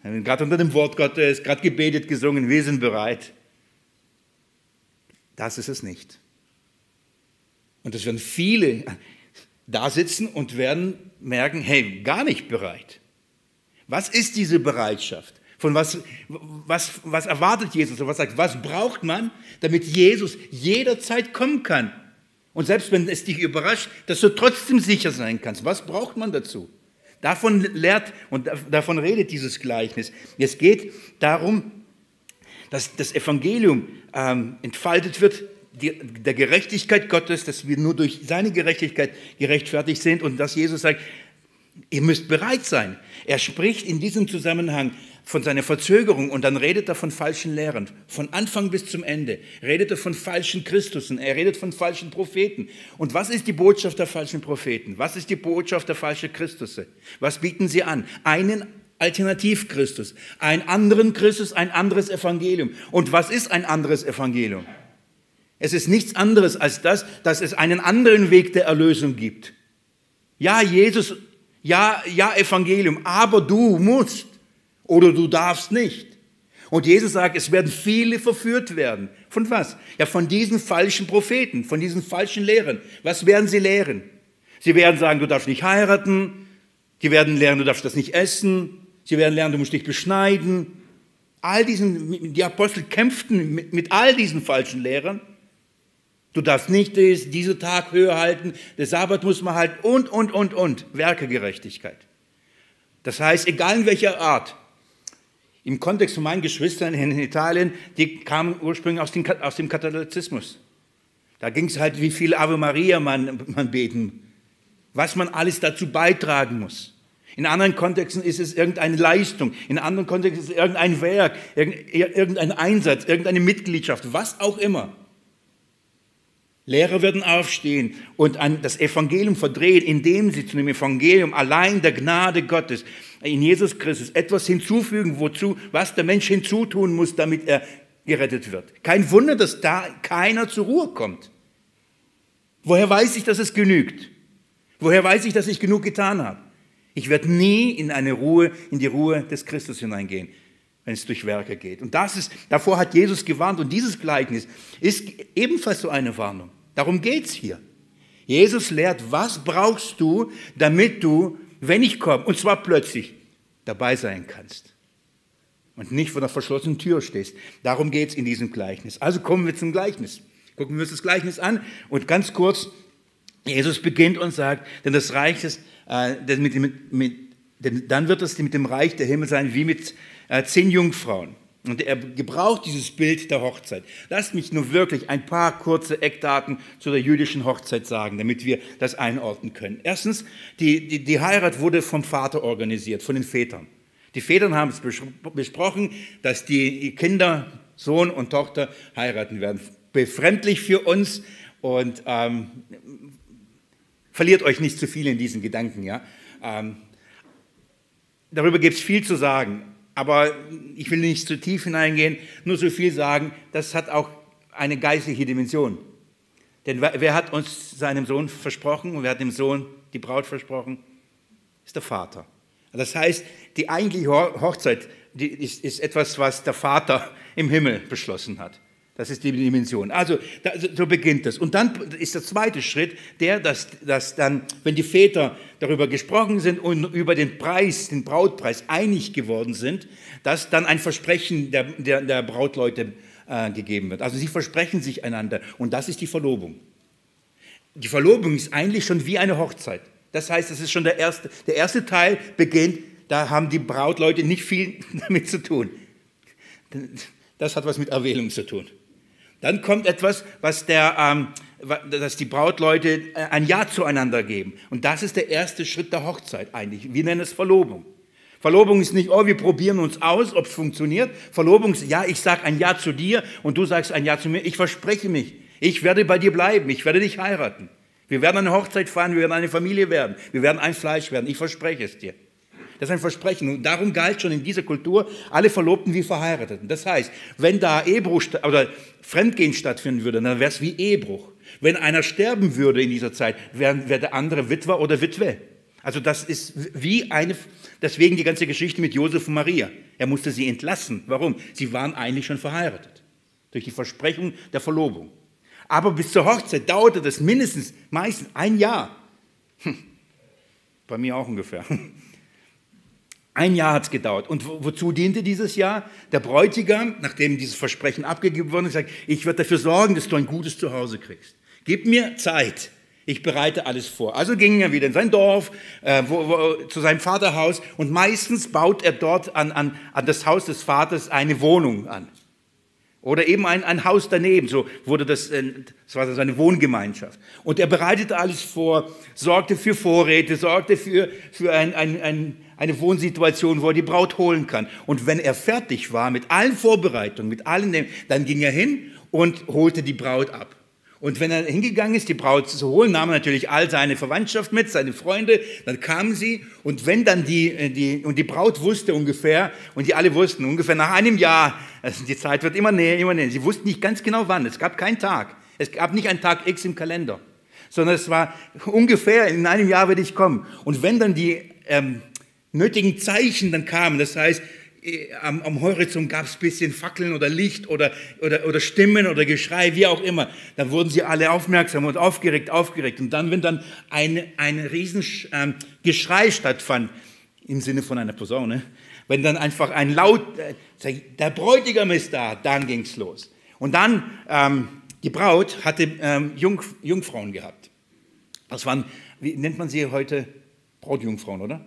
[LAUGHS] Gerade unter dem Wort Gottes, gerade gebetet, gesungen, wir sind bereit. Das ist es nicht. Und es werden viele da sitzen und werden merken, hey, gar nicht bereit. Was ist diese Bereitschaft? Von was, was, was erwartet Jesus? was was braucht man, damit Jesus jederzeit kommen kann? Und selbst wenn es dich überrascht, dass du trotzdem sicher sein kannst. Was braucht man dazu? Davon lehrt und davon redet dieses Gleichnis. Es geht darum, dass das Evangelium ähm, entfaltet wird die, der Gerechtigkeit Gottes, dass wir nur durch seine Gerechtigkeit gerechtfertigt sind und dass Jesus sagt, ihr müsst bereit sein. Er spricht in diesem Zusammenhang von seiner Verzögerung und dann redet er von falschen Lehrern. Von Anfang bis zum Ende redet er von falschen Christusen, er redet von falschen Propheten. Und was ist die Botschaft der falschen Propheten? Was ist die Botschaft der falschen Christusse? Was bieten sie an? Einen Alternativ-Christus, einen anderen Christus, ein anderes Evangelium. Und was ist ein anderes Evangelium? Es ist nichts anderes als das, dass es einen anderen Weg der Erlösung gibt. Ja, Jesus Ja, ja, Evangelium, aber du musst oder du darfst nicht. Und Jesus sagt, es werden viele verführt werden. Von was? Ja, von diesen falschen Propheten, von diesen falschen Lehrern. Was werden sie lehren? Sie werden sagen, du darfst nicht heiraten. Sie werden lernen, du darfst das nicht essen. Sie werden lernen, du musst dich beschneiden. All diesen, die Apostel kämpften mit, mit all diesen falschen Lehrern. Du darfst nicht das, diese Tag höher halten, der Sabbat muss man halten und, und, und, und. Werkegerechtigkeit. Das heißt, egal in welcher Art, im Kontext von meinen Geschwistern in Italien, die kamen ursprünglich aus dem, aus dem Katholizismus. Da ging es halt, wie viel Ave Maria man, man beten, was man alles dazu beitragen muss. In anderen Kontexten ist es irgendeine Leistung, in anderen Kontexten ist es irgendein Werk, irgendein Einsatz, irgendeine Mitgliedschaft, was auch immer. Lehrer werden aufstehen und das Evangelium verdrehen, indem sie zu dem Evangelium allein der Gnade Gottes in Jesus Christus etwas hinzufügen, wozu, was der Mensch hinzutun muss, damit er gerettet wird. Kein Wunder, dass da keiner zur Ruhe kommt. Woher weiß ich, dass es genügt? Woher weiß ich, dass ich genug getan habe? Ich werde nie in eine Ruhe, in die Ruhe des Christus hineingehen, wenn es durch Werke geht. Und das ist, davor hat Jesus gewarnt und dieses Gleichnis ist ebenfalls so eine Warnung. Darum geht es hier. Jesus lehrt, was brauchst du, damit du, wenn ich komme, und zwar plötzlich, dabei sein kannst. Und nicht vor der verschlossenen Tür stehst. Darum geht es in diesem Gleichnis. Also kommen wir zum Gleichnis. Gucken wir uns das Gleichnis an und ganz kurz, Jesus beginnt und sagt, denn das Reich des, äh, mit, mit, mit, dann wird es mit dem Reich der Himmel sein wie mit äh, zehn Jungfrauen. Und er gebraucht dieses Bild der Hochzeit. Lasst mich nur wirklich ein paar kurze Eckdaten zu der jüdischen Hochzeit sagen, damit wir das einordnen können. Erstens, die, die, die Heirat wurde vom Vater organisiert, von den Vätern. Die Väter haben es besprochen, dass die Kinder, Sohn und Tochter heiraten werden. Befremdlich für uns und ähm, verliert euch nicht zu viel in diesen Gedanken. Ja? Ähm, darüber gibt es viel zu sagen. Aber ich will nicht zu tief hineingehen, nur so viel sagen, das hat auch eine geistliche Dimension. Denn wer hat uns seinem Sohn versprochen und wer hat dem Sohn die Braut versprochen? Ist der Vater. Das heißt, die eigentliche Hochzeit die ist, ist etwas, was der Vater im Himmel beschlossen hat. Das ist die Dimension. Also da, so beginnt das. Und dann ist der zweite Schritt der, dass, dass dann, wenn die Väter darüber gesprochen sind und über den Preis, den Brautpreis einig geworden sind, dass dann ein Versprechen der, der, der Brautleute äh, gegeben wird. Also sie versprechen sich einander. Und das ist die Verlobung. Die Verlobung ist eigentlich schon wie eine Hochzeit. Das heißt, das ist schon der erste, der erste Teil beginnt, da haben die Brautleute nicht viel [LAUGHS] damit zu tun. Das hat was mit Erwählung zu tun. Dann kommt etwas, was der, ähm, dass die Brautleute äh, ein Ja zueinander geben. Und das ist der erste Schritt der Hochzeit eigentlich. Wir nennen es Verlobung. Verlobung ist nicht, oh, wir probieren uns aus, ob es funktioniert. Verlobung ist, ja, ich sage ein Ja zu dir und du sagst ein Ja zu mir. Ich verspreche mich, ich werde bei dir bleiben, ich werde dich heiraten. Wir werden eine Hochzeit feiern, wir werden eine Familie werden, wir werden ein Fleisch werden, ich verspreche es dir. Das ist ein Versprechen. Und darum galt schon in dieser Kultur alle Verlobten wie Verheirateten. Das heißt, wenn da Ehebruch oder Fremdgehen stattfinden würde, dann wäre es wie Ehebruch. Wenn einer sterben würde in dieser Zeit, wäre wär der andere Witwer oder Witwe. Also das ist wie eine, deswegen die ganze Geschichte mit Josef und Maria. Er musste sie entlassen. Warum? Sie waren eigentlich schon verheiratet. Durch die Versprechung der Verlobung. Aber bis zur Hochzeit dauerte das mindestens, meistens ein Jahr. Hm. Bei mir auch ungefähr. Ein Jahr hat es gedauert. Und wozu diente dieses Jahr? Der Bräutigam, nachdem dieses Versprechen abgegeben worden ist, sagt, ich werde dafür sorgen, dass du ein gutes Zuhause kriegst. Gib mir Zeit. Ich bereite alles vor. Also ging er wieder in sein Dorf, äh, wo, wo, zu seinem Vaterhaus und meistens baut er dort an, an, an das Haus des Vaters eine Wohnung an. Oder eben ein, ein Haus daneben, so wurde das, äh, das war seine Wohngemeinschaft. Und er bereitete alles vor, sorgte für Vorräte, sorgte für, für ein, ein, ein eine Wohnsituation, wo er die Braut holen kann. Und wenn er fertig war mit allen Vorbereitungen, mit allen, dann ging er hin und holte die Braut ab. Und wenn er hingegangen ist, die Braut zu holen, nahm er natürlich all seine Verwandtschaft mit, seine Freunde, dann kamen sie. Und wenn dann die, äh, die, und die Braut wusste ungefähr, und die alle wussten, ungefähr nach einem Jahr, [LAUGHS] also die Zeit wird immer näher, immer näher, sie wussten nicht ganz genau wann, es gab keinen Tag, es gab nicht einen Tag X im Kalender, sondern es war ungefähr, in einem Jahr werde ich kommen. Und wenn dann die ähm, nötigen Zeichen dann kamen, das heißt, am, am Horizont gab es ein bisschen Fackeln oder Licht oder, oder, oder Stimmen oder Geschrei, wie auch immer. Dann wurden sie alle aufmerksam und aufgeregt, aufgeregt. Und dann, wenn dann ein, ein riesen ähm, stattfand, im Sinne von einer Posaune, wenn dann einfach ein Laut, äh, der Bräutigam ist da, dann ging es los. Und dann, ähm, die Braut hatte ähm, Jung, Jungfrauen gehabt. Das waren, wie nennt man sie heute? Brautjungfrauen, oder?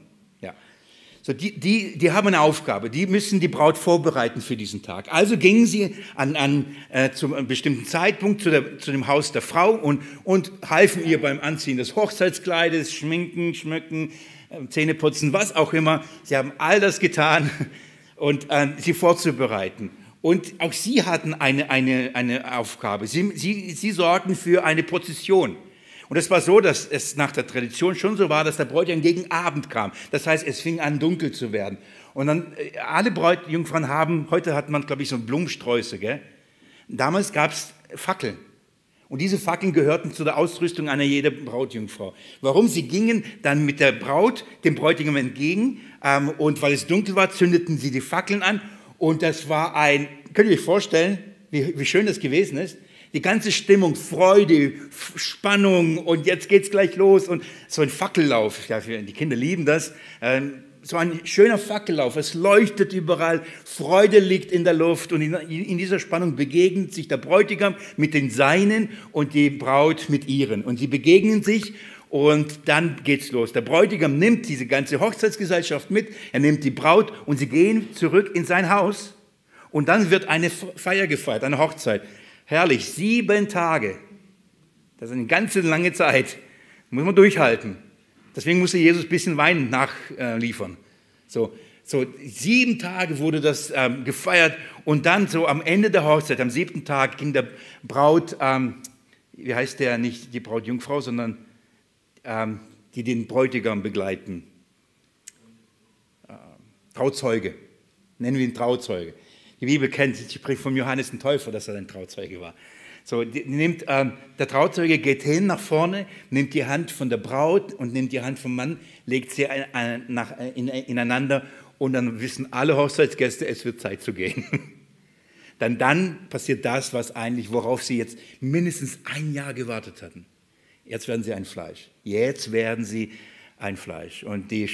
So, die, die, die haben eine Aufgabe, die müssen die Braut vorbereiten für diesen Tag. Also gingen sie an, an, äh, zu einem bestimmten Zeitpunkt zu, der, zu dem Haus der Frau und, und halfen ihr beim Anziehen des Hochzeitskleides, Schminken, Schmücken, äh, Zähneputzen, was auch immer. Sie haben all das getan [LAUGHS] und äh, sie vorzubereiten. Und auch sie hatten eine, eine, eine Aufgabe. Sie, sie, sie sorgten für eine Prozession. Und es war so, dass es nach der Tradition schon so war, dass der Bräutigam gegen Abend kam. Das heißt, es fing an, dunkel zu werden. Und dann, äh, alle Bräutjungfrauen haben, heute hat man, glaube ich, so Blumensträuße, gell? Damals gab es Fackeln. Und diese Fackeln gehörten zu der Ausrüstung einer jeden Brautjungfrau. Warum? Sie gingen dann mit der Braut dem Bräutigam entgegen ähm, und weil es dunkel war, zündeten sie die Fackeln an und das war ein, könnt ihr euch vorstellen, wie, wie schön das gewesen ist? Die ganze Stimmung, Freude, Spannung und jetzt geht's gleich los und so ein Fackellauf. Ja, die Kinder lieben das. Ähm, so ein schöner Fackellauf. Es leuchtet überall, Freude liegt in der Luft und in dieser Spannung begegnet sich der Bräutigam mit den Seinen und die Braut mit ihren. Und sie begegnen sich und dann geht's los. Der Bräutigam nimmt diese ganze Hochzeitsgesellschaft mit, er nimmt die Braut und sie gehen zurück in sein Haus. Und dann wird eine Feier gefeiert, eine Hochzeit. Herrlich, sieben Tage. Das ist eine ganze lange Zeit. Muss man durchhalten. Deswegen musste Jesus ein bisschen Wein nachliefern. So, so sieben Tage wurde das ähm, gefeiert und dann so am Ende der Hochzeit, am siebten Tag, ging der Braut, ähm, wie heißt der, nicht die Brautjungfrau, sondern ähm, die den Bräutigam begleiten. Äh, Trauzeuge, nennen wir ihn Trauzeuge. Die Bibel kennt, sie spricht vom Johannes den Täufer, dass er ein Trauzeuge war. So, nimmt, ähm, der Trauzeuge geht hin nach vorne, nimmt die Hand von der Braut und nimmt die Hand vom Mann, legt sie ein, ein, nach, in, ineinander und dann wissen alle Hochzeitsgäste, es wird Zeit zu gehen. [LAUGHS] dann, dann passiert das, was eigentlich, worauf sie jetzt mindestens ein Jahr gewartet hatten. Jetzt werden sie ein Fleisch. Jetzt werden sie ein Fleisch. Und die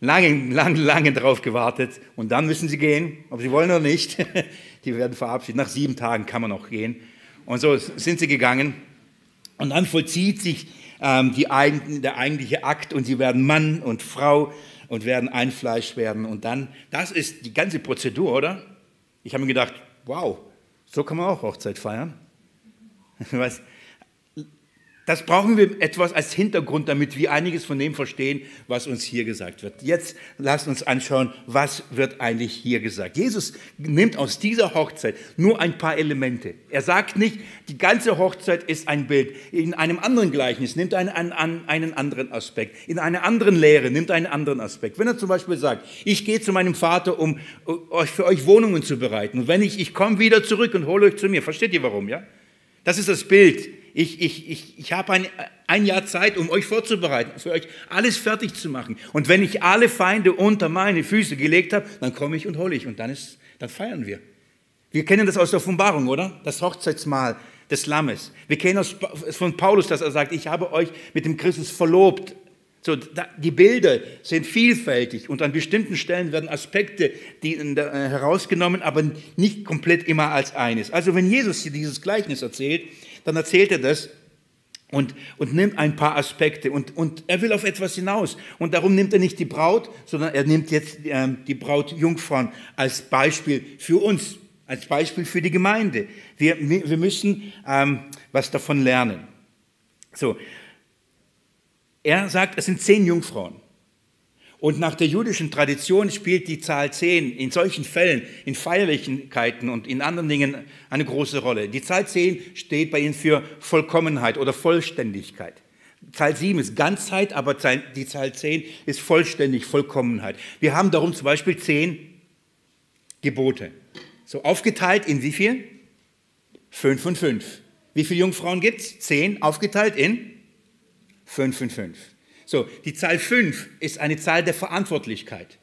lange, lange, lange drauf gewartet und dann müssen sie gehen, ob sie wollen oder nicht. [LAUGHS] Die werden verabschiedet. Nach sieben Tagen kann man noch gehen. Und so sind sie gegangen. Und dann vollzieht sich ähm, die, der eigentliche Akt und sie werden Mann und Frau und werden ein Fleisch werden. Und dann, das ist die ganze Prozedur, oder? Ich habe mir gedacht, wow, so kann man auch Hochzeit feiern. [LAUGHS] Was, das brauchen wir etwas als Hintergrund, damit wir einiges von dem verstehen, was uns hier gesagt wird. Jetzt lasst uns anschauen, was wird eigentlich hier gesagt. Jesus nimmt aus dieser Hochzeit nur ein paar Elemente. Er sagt nicht, die ganze Hochzeit ist ein Bild. In einem anderen Gleichnis nimmt er einen, einen, einen anderen Aspekt. In einer anderen Lehre nimmt er einen anderen Aspekt. Wenn er zum Beispiel sagt, ich gehe zu meinem Vater, um für euch Wohnungen zu bereiten. Und wenn ich, ich komme wieder zurück und hole euch zu mir. Versteht ihr warum, ja? Das ist das Bild ich, ich, ich, ich habe ein, ein Jahr Zeit, um euch vorzubereiten, für euch alles fertig zu machen. Und wenn ich alle Feinde unter meine Füße gelegt habe, dann komme ich und hole ich und dann, ist, dann feiern wir. Wir kennen das aus der Offenbarung, oder? Das Hochzeitsmahl des Lammes. Wir kennen das von Paulus, dass er sagt, ich habe euch mit dem Christus verlobt. So, die Bilder sind vielfältig und an bestimmten Stellen werden Aspekte die, äh, herausgenommen, aber nicht komplett immer als eines. Also wenn Jesus hier dieses Gleichnis erzählt, dann erzählt er das und, und nimmt ein paar Aspekte und, und er will auf etwas hinaus. Und darum nimmt er nicht die Braut, sondern er nimmt jetzt ähm, die Brautjungfrauen als Beispiel für uns, als Beispiel für die Gemeinde. Wir, wir müssen ähm, was davon lernen. So, er sagt, es sind zehn Jungfrauen. Und nach der jüdischen Tradition spielt die Zahl 10 in solchen Fällen, in Feierlichkeiten und in anderen Dingen eine große Rolle. Die Zahl 10 steht bei ihnen für Vollkommenheit oder Vollständigkeit. Zahl 7 ist Ganzheit, aber die Zahl 10 ist vollständig, Vollkommenheit. Wir haben darum zum Beispiel 10 Gebote. So aufgeteilt in wie viel? Fünf und fünf. Wie viele Jungfrauen gibt es? Zehn aufgeteilt in 5 und 5. So, die Zahl 5 ist eine Zahl der Verantwortlichkeit.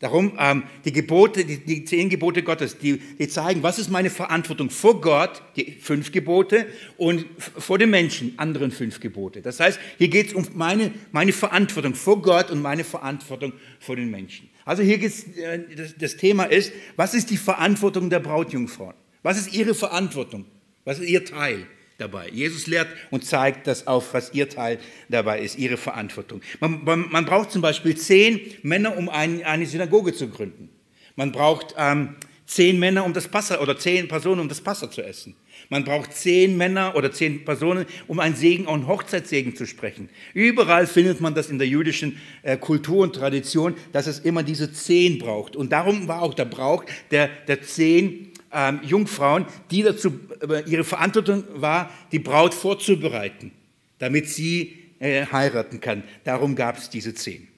Darum, ähm, die Gebote, die, die, zehn Gebote Gottes, die, die, zeigen, was ist meine Verantwortung vor Gott, die fünf Gebote, und vor den Menschen, anderen fünf Gebote. Das heißt, hier geht es um meine, meine Verantwortung vor Gott und meine Verantwortung vor den Menschen. Also hier geht's, äh, das, das Thema ist, was ist die Verantwortung der Brautjungfrauen? Was ist ihre Verantwortung? Was ist ihr Teil? Dabei. Jesus lehrt und zeigt das auf, was ihr Teil dabei ist, ihre Verantwortung. Man, man, man braucht zum Beispiel zehn Männer, um ein, eine Synagoge zu gründen. Man braucht ähm, zehn Männer, um das Passa oder zehn Personen, um das Passa zu essen. Man braucht zehn Männer oder zehn Personen, um einen Segen, einen Hochzeitssegen zu sprechen. Überall findet man das in der jüdischen äh, Kultur und Tradition, dass es immer diese zehn braucht. Und darum war auch der Brauch der, der zehn ähm, Jungfrauen, die dazu, äh, ihre Verantwortung war, die Braut vorzubereiten, damit sie äh, heiraten kann. Darum gab es diese zehn.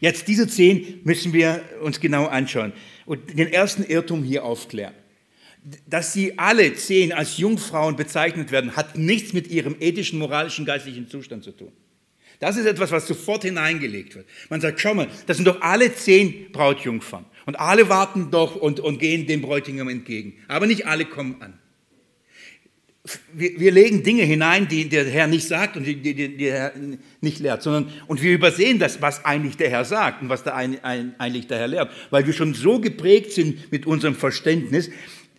Jetzt diese zehn müssen wir uns genau anschauen und den ersten Irrtum hier aufklären. Dass sie alle zehn als Jungfrauen bezeichnet werden, hat nichts mit ihrem ethischen, moralischen, geistlichen Zustand zu tun. Das ist etwas, was sofort hineingelegt wird. Man sagt, schau mal, das sind doch alle zehn Brautjungfern. Und alle warten doch und, und gehen dem Bräutigam entgegen. Aber nicht alle kommen an. Wir, wir legen Dinge hinein, die der Herr nicht sagt und die, die, die der Herr nicht lehrt, sondern und wir übersehen das, was eigentlich der Herr sagt und was der ein, ein, eigentlich der Herr lehrt, weil wir schon so geprägt sind mit unserem Verständnis.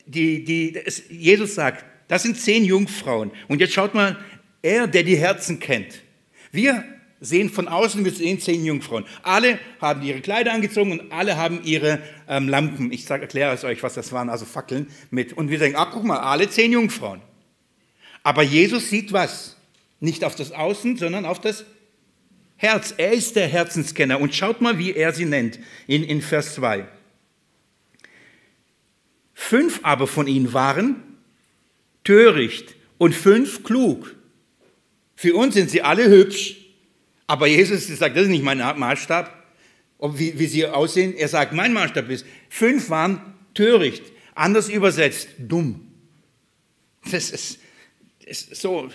Die, die, es, Jesus sagt, das sind zehn Jungfrauen. Und jetzt schaut mal, er, der die Herzen kennt. Wir sehen von außen, wir sehen zehn Jungfrauen. Alle haben ihre Kleider angezogen und alle haben ihre ähm, Lampen. Ich erkläre es euch, was das waren, also Fackeln mit. Und wir denken, ach guck mal, alle zehn Jungfrauen. Aber Jesus sieht was? Nicht auf das Außen, sondern auf das Herz. Er ist der Herzenskenner. Und schaut mal, wie er sie nennt in, in Vers 2. Fünf aber von ihnen waren töricht und fünf klug. Für uns sind sie alle hübsch, aber Jesus sagt, das ist nicht mein Maßstab, wie, wie sie aussehen. Er sagt, mein Maßstab ist, fünf waren töricht, anders übersetzt, dumm. Das ist, das ist so,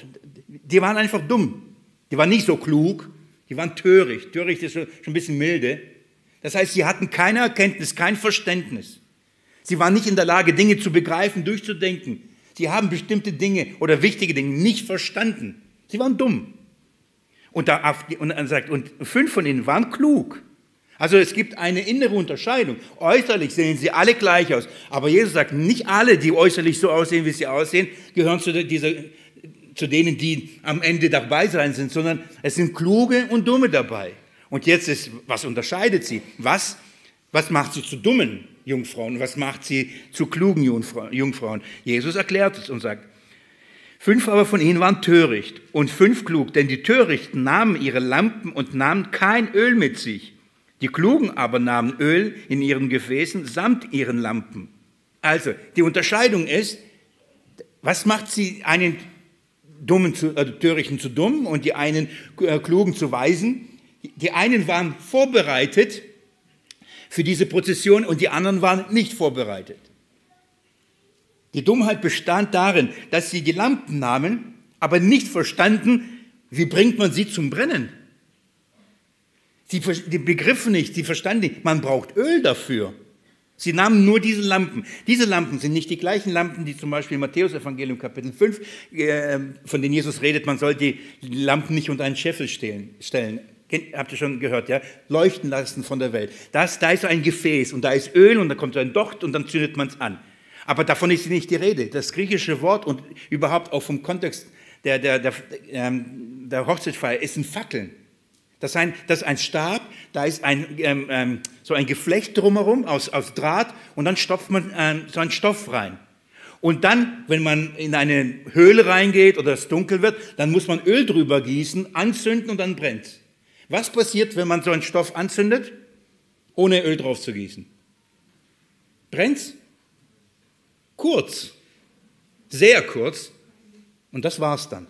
die waren einfach dumm. Die waren nicht so klug, die waren töricht. Töricht ist schon ein bisschen milde. Das heißt, sie hatten keine Erkenntnis, kein Verständnis. Sie waren nicht in der Lage, Dinge zu begreifen, durchzudenken. Sie haben bestimmte Dinge oder wichtige Dinge nicht verstanden. Sie waren dumm. Und, da, und sagt, und fünf von ihnen waren klug. Also es gibt eine innere Unterscheidung. Äußerlich sehen sie alle gleich aus. Aber Jesus sagt, nicht alle, die äußerlich so aussehen, wie sie aussehen, gehören zu, dieser, zu denen, die am Ende dabei sein sind, sondern es sind kluge und dumme dabei. Und jetzt ist, was unterscheidet sie? Was, was macht sie zu dummen Jungfrauen? Was macht sie zu klugen Jungfrauen? Jesus erklärt es und sagt, Fünf aber von ihnen waren töricht und fünf klug, denn die Törichten nahmen ihre Lampen und nahmen kein Öl mit sich. Die Klugen aber nahmen Öl in ihren Gefäßen samt ihren Lampen. Also, die Unterscheidung ist, was macht sie einen Dummen zu, äh, Törichten zu dumm und die einen äh, Klugen zu weisen? Die einen waren vorbereitet für diese Prozession und die anderen waren nicht vorbereitet. Die Dummheit bestand darin, dass sie die Lampen nahmen, aber nicht verstanden, wie bringt man sie zum Brennen. Sie begriffen nicht, sie verstanden nicht, man braucht Öl dafür. Sie nahmen nur diese Lampen. Diese Lampen sind nicht die gleichen Lampen, die zum Beispiel im Matthäus-Evangelium Kapitel 5, äh, von denen Jesus redet, man soll die Lampen nicht unter einen Scheffel stellen. Habt ihr schon gehört, ja? Leuchten lassen von der Welt. Das, da ist so ein Gefäß und da ist Öl und da kommt ein Docht und dann zündet man es an. Aber davon ist nicht die Rede. Das griechische Wort und überhaupt auch vom Kontext der, der, der, ähm, der Hochzeitsfeier ist ein Fackeln. Das ist ein, das ist ein Stab, da ist ein, ähm, ähm, so ein Geflecht drumherum aus, aus Draht und dann stopft man ähm, so einen Stoff rein. Und dann, wenn man in eine Höhle reingeht oder es dunkel wird, dann muss man Öl drüber gießen, anzünden und dann brennt. Was passiert, wenn man so einen Stoff anzündet, ohne Öl drauf zu gießen? Brennt's? Kurz, sehr kurz. Und das war's dann.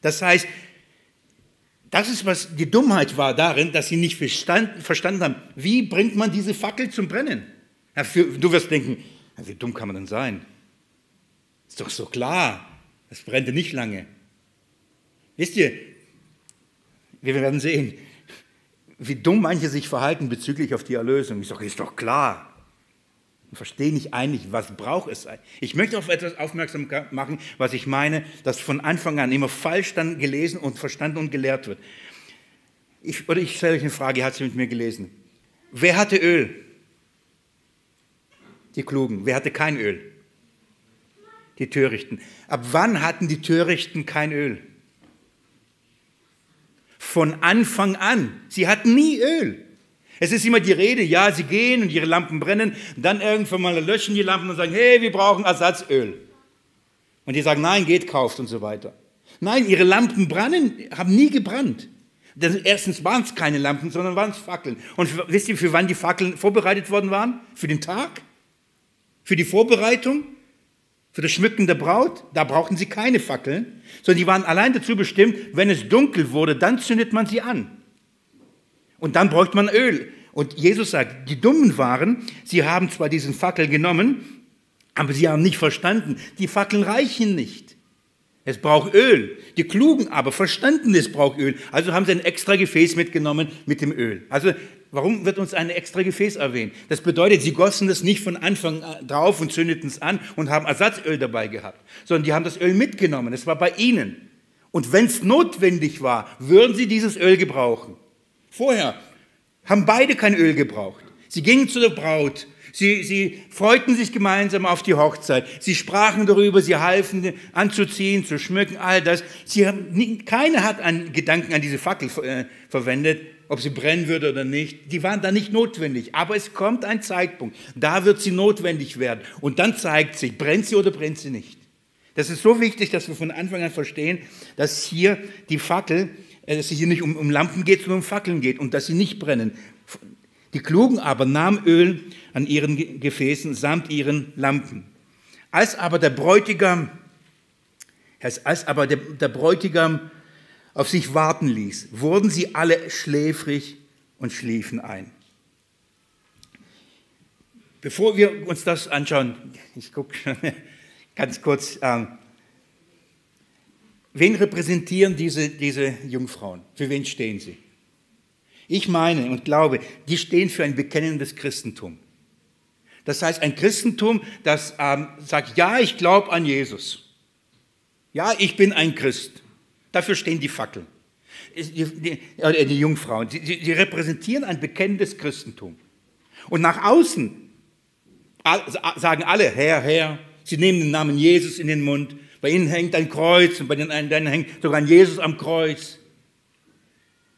Das heißt, das ist was, die Dummheit war darin, dass sie nicht verstanden, verstanden haben, wie bringt man diese Fackel zum Brennen? Du wirst denken, wie dumm kann man denn sein? Ist doch so klar, es brennt nicht lange. Wisst ihr, wir werden sehen, wie dumm manche sich verhalten bezüglich auf die Erlösung. Ich sage, ist doch klar. Ich verstehe nicht eigentlich, was braucht es. Ich möchte auf etwas aufmerksam machen, was ich meine, das von Anfang an immer falsch dann gelesen und verstanden und gelehrt wird. Ich, oder ich stelle euch eine Frage, habt sie mit mir gelesen. Wer hatte Öl? Die Klugen. Wer hatte kein Öl? Die Törichten. Ab wann hatten die Törichten kein Öl? Von Anfang an. Sie hatten nie Öl. Es ist immer die Rede, ja, sie gehen und ihre Lampen brennen, dann irgendwann mal löschen die Lampen und sagen, hey, wir brauchen Ersatzöl. Und die sagen, nein, geht, kauft und so weiter. Nein, ihre Lampen brennen, haben nie gebrannt. Denn erstens waren es keine Lampen, sondern waren es Fackeln. Und wisst ihr, für wann die Fackeln vorbereitet worden waren? Für den Tag? Für die Vorbereitung? Für das Schmücken der Braut? Da brauchten sie keine Fackeln, sondern die waren allein dazu bestimmt, wenn es dunkel wurde, dann zündet man sie an. Und dann bräuchte man Öl. Und Jesus sagt, die Dummen waren, sie haben zwar diesen Fackel genommen, aber sie haben nicht verstanden, die Fackeln reichen nicht. Es braucht Öl. Die Klugen aber verstanden, es braucht Öl. Also haben sie ein extra Gefäß mitgenommen mit dem Öl. Also warum wird uns ein extra Gefäß erwähnt? Das bedeutet, sie gossen es nicht von Anfang drauf und zündeten es an und haben Ersatzöl dabei gehabt, sondern die haben das Öl mitgenommen. Es war bei ihnen. Und wenn es notwendig war, würden sie dieses Öl gebrauchen. Vorher haben beide kein Öl gebraucht. Sie gingen zu der Braut Sie, sie freuten sich gemeinsam auf die Hochzeit. Sie sprachen darüber, sie halfen anzuziehen, zu schmücken, all das. Sie haben, keiner hat einen Gedanken an diese Fackel äh, verwendet, ob sie brennen würde oder nicht. Die waren da nicht notwendig. Aber es kommt ein Zeitpunkt, da wird sie notwendig werden. Und dann zeigt sich, brennt sie oder brennt sie nicht. Das ist so wichtig, dass wir von Anfang an verstehen, dass hier die Fackel, dass es hier nicht um, um Lampen geht, sondern um Fackeln geht und dass sie nicht brennen. Die Klugen aber nahmen Öl an ihren Gefäßen samt ihren Lampen. Als aber der Bräutigam, als aber der, der Bräutigam auf sich warten ließ, wurden sie alle schläfrig und schliefen ein. Bevor wir uns das anschauen, [LAUGHS] ich gucke [LAUGHS] ganz kurz, äh, wen repräsentieren diese, diese Jungfrauen? Für wen stehen sie? Ich meine und glaube, die stehen für ein bekennendes Christentum. Das heißt, ein Christentum, das ähm, sagt, ja, ich glaube an Jesus. Ja, ich bin ein Christ. Dafür stehen die Fackeln. Die, die, äh, die Jungfrauen. Die, die, repräsentieren ein bekennendes Christentum. Und nach außen sagen alle, Herr, Herr. Sie nehmen den Namen Jesus in den Mund. Bei ihnen hängt ein Kreuz und bei den anderen hängt sogar ein Jesus am Kreuz.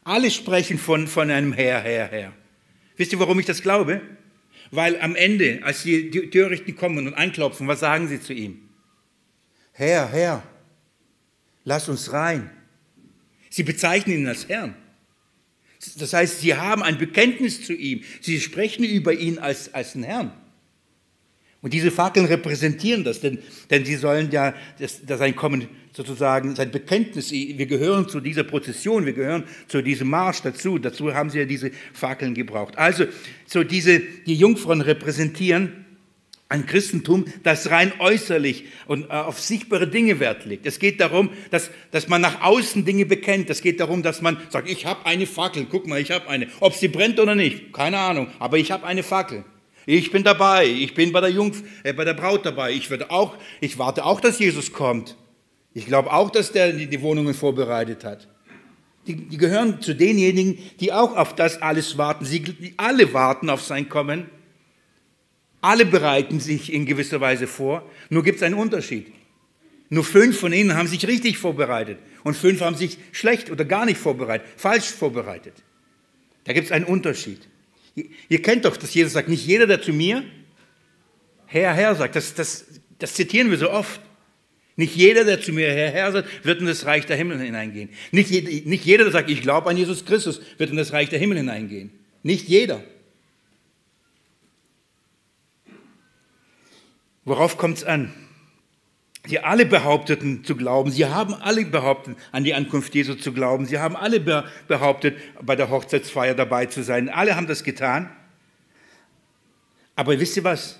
Alle sprechen von, von einem Herr, Herr, Herr. Wisst ihr, warum ich das glaube? Weil am Ende, als die, Törichten kommen und anklopfen, was sagen sie zu ihm? Herr, Herr, lass uns rein. Sie bezeichnen ihn als Herrn. Das heißt, sie haben ein Bekenntnis zu ihm. Sie sprechen über ihn als, als einen Herrn. Und diese Fackeln repräsentieren das, denn, denn sie sollen ja das, das Kommen sozusagen, sein Bekenntnis, wir gehören zu dieser Prozession, wir gehören zu diesem Marsch dazu. Dazu haben sie ja diese Fackeln gebraucht. Also, so diese, die Jungfrauen repräsentieren ein Christentum, das rein äußerlich und äh, auf sichtbare Dinge Wert legt. Es geht darum, dass, dass man nach außen Dinge bekennt. Es geht darum, dass man sagt, ich habe eine Fackel, guck mal, ich habe eine. Ob sie brennt oder nicht, keine Ahnung, aber ich habe eine Fackel. Ich bin dabei, ich bin bei der Jungf äh, bei der Braut dabei. Ich, werde auch, ich warte auch, dass Jesus kommt. Ich glaube auch, dass der die Wohnungen vorbereitet hat. Die, die, gehören zu denjenigen, die auch auf das alles warten. Sie die alle warten auf sein Kommen. Alle bereiten sich in gewisser Weise vor. Nur gibt es einen Unterschied. Nur fünf von ihnen haben sich richtig vorbereitet und fünf haben sich schlecht oder gar nicht vorbereitet, falsch vorbereitet. Da gibt es einen Unterschied. Ihr kennt doch, dass Jesus sagt, nicht jeder, der zu mir Herr, Herr sagt, das, das, das zitieren wir so oft. Nicht jeder, der zu mir Herr, Herr sagt, wird in das Reich der Himmel hineingehen. Nicht, nicht jeder, der sagt, ich glaube an Jesus Christus, wird in das Reich der Himmel hineingehen. Nicht jeder. Worauf kommt es an? Sie alle behaupteten zu glauben, sie haben alle behauptet, an die Ankunft Jesu zu glauben, sie haben alle behauptet, bei der Hochzeitsfeier dabei zu sein. Alle haben das getan. Aber wisst ihr was?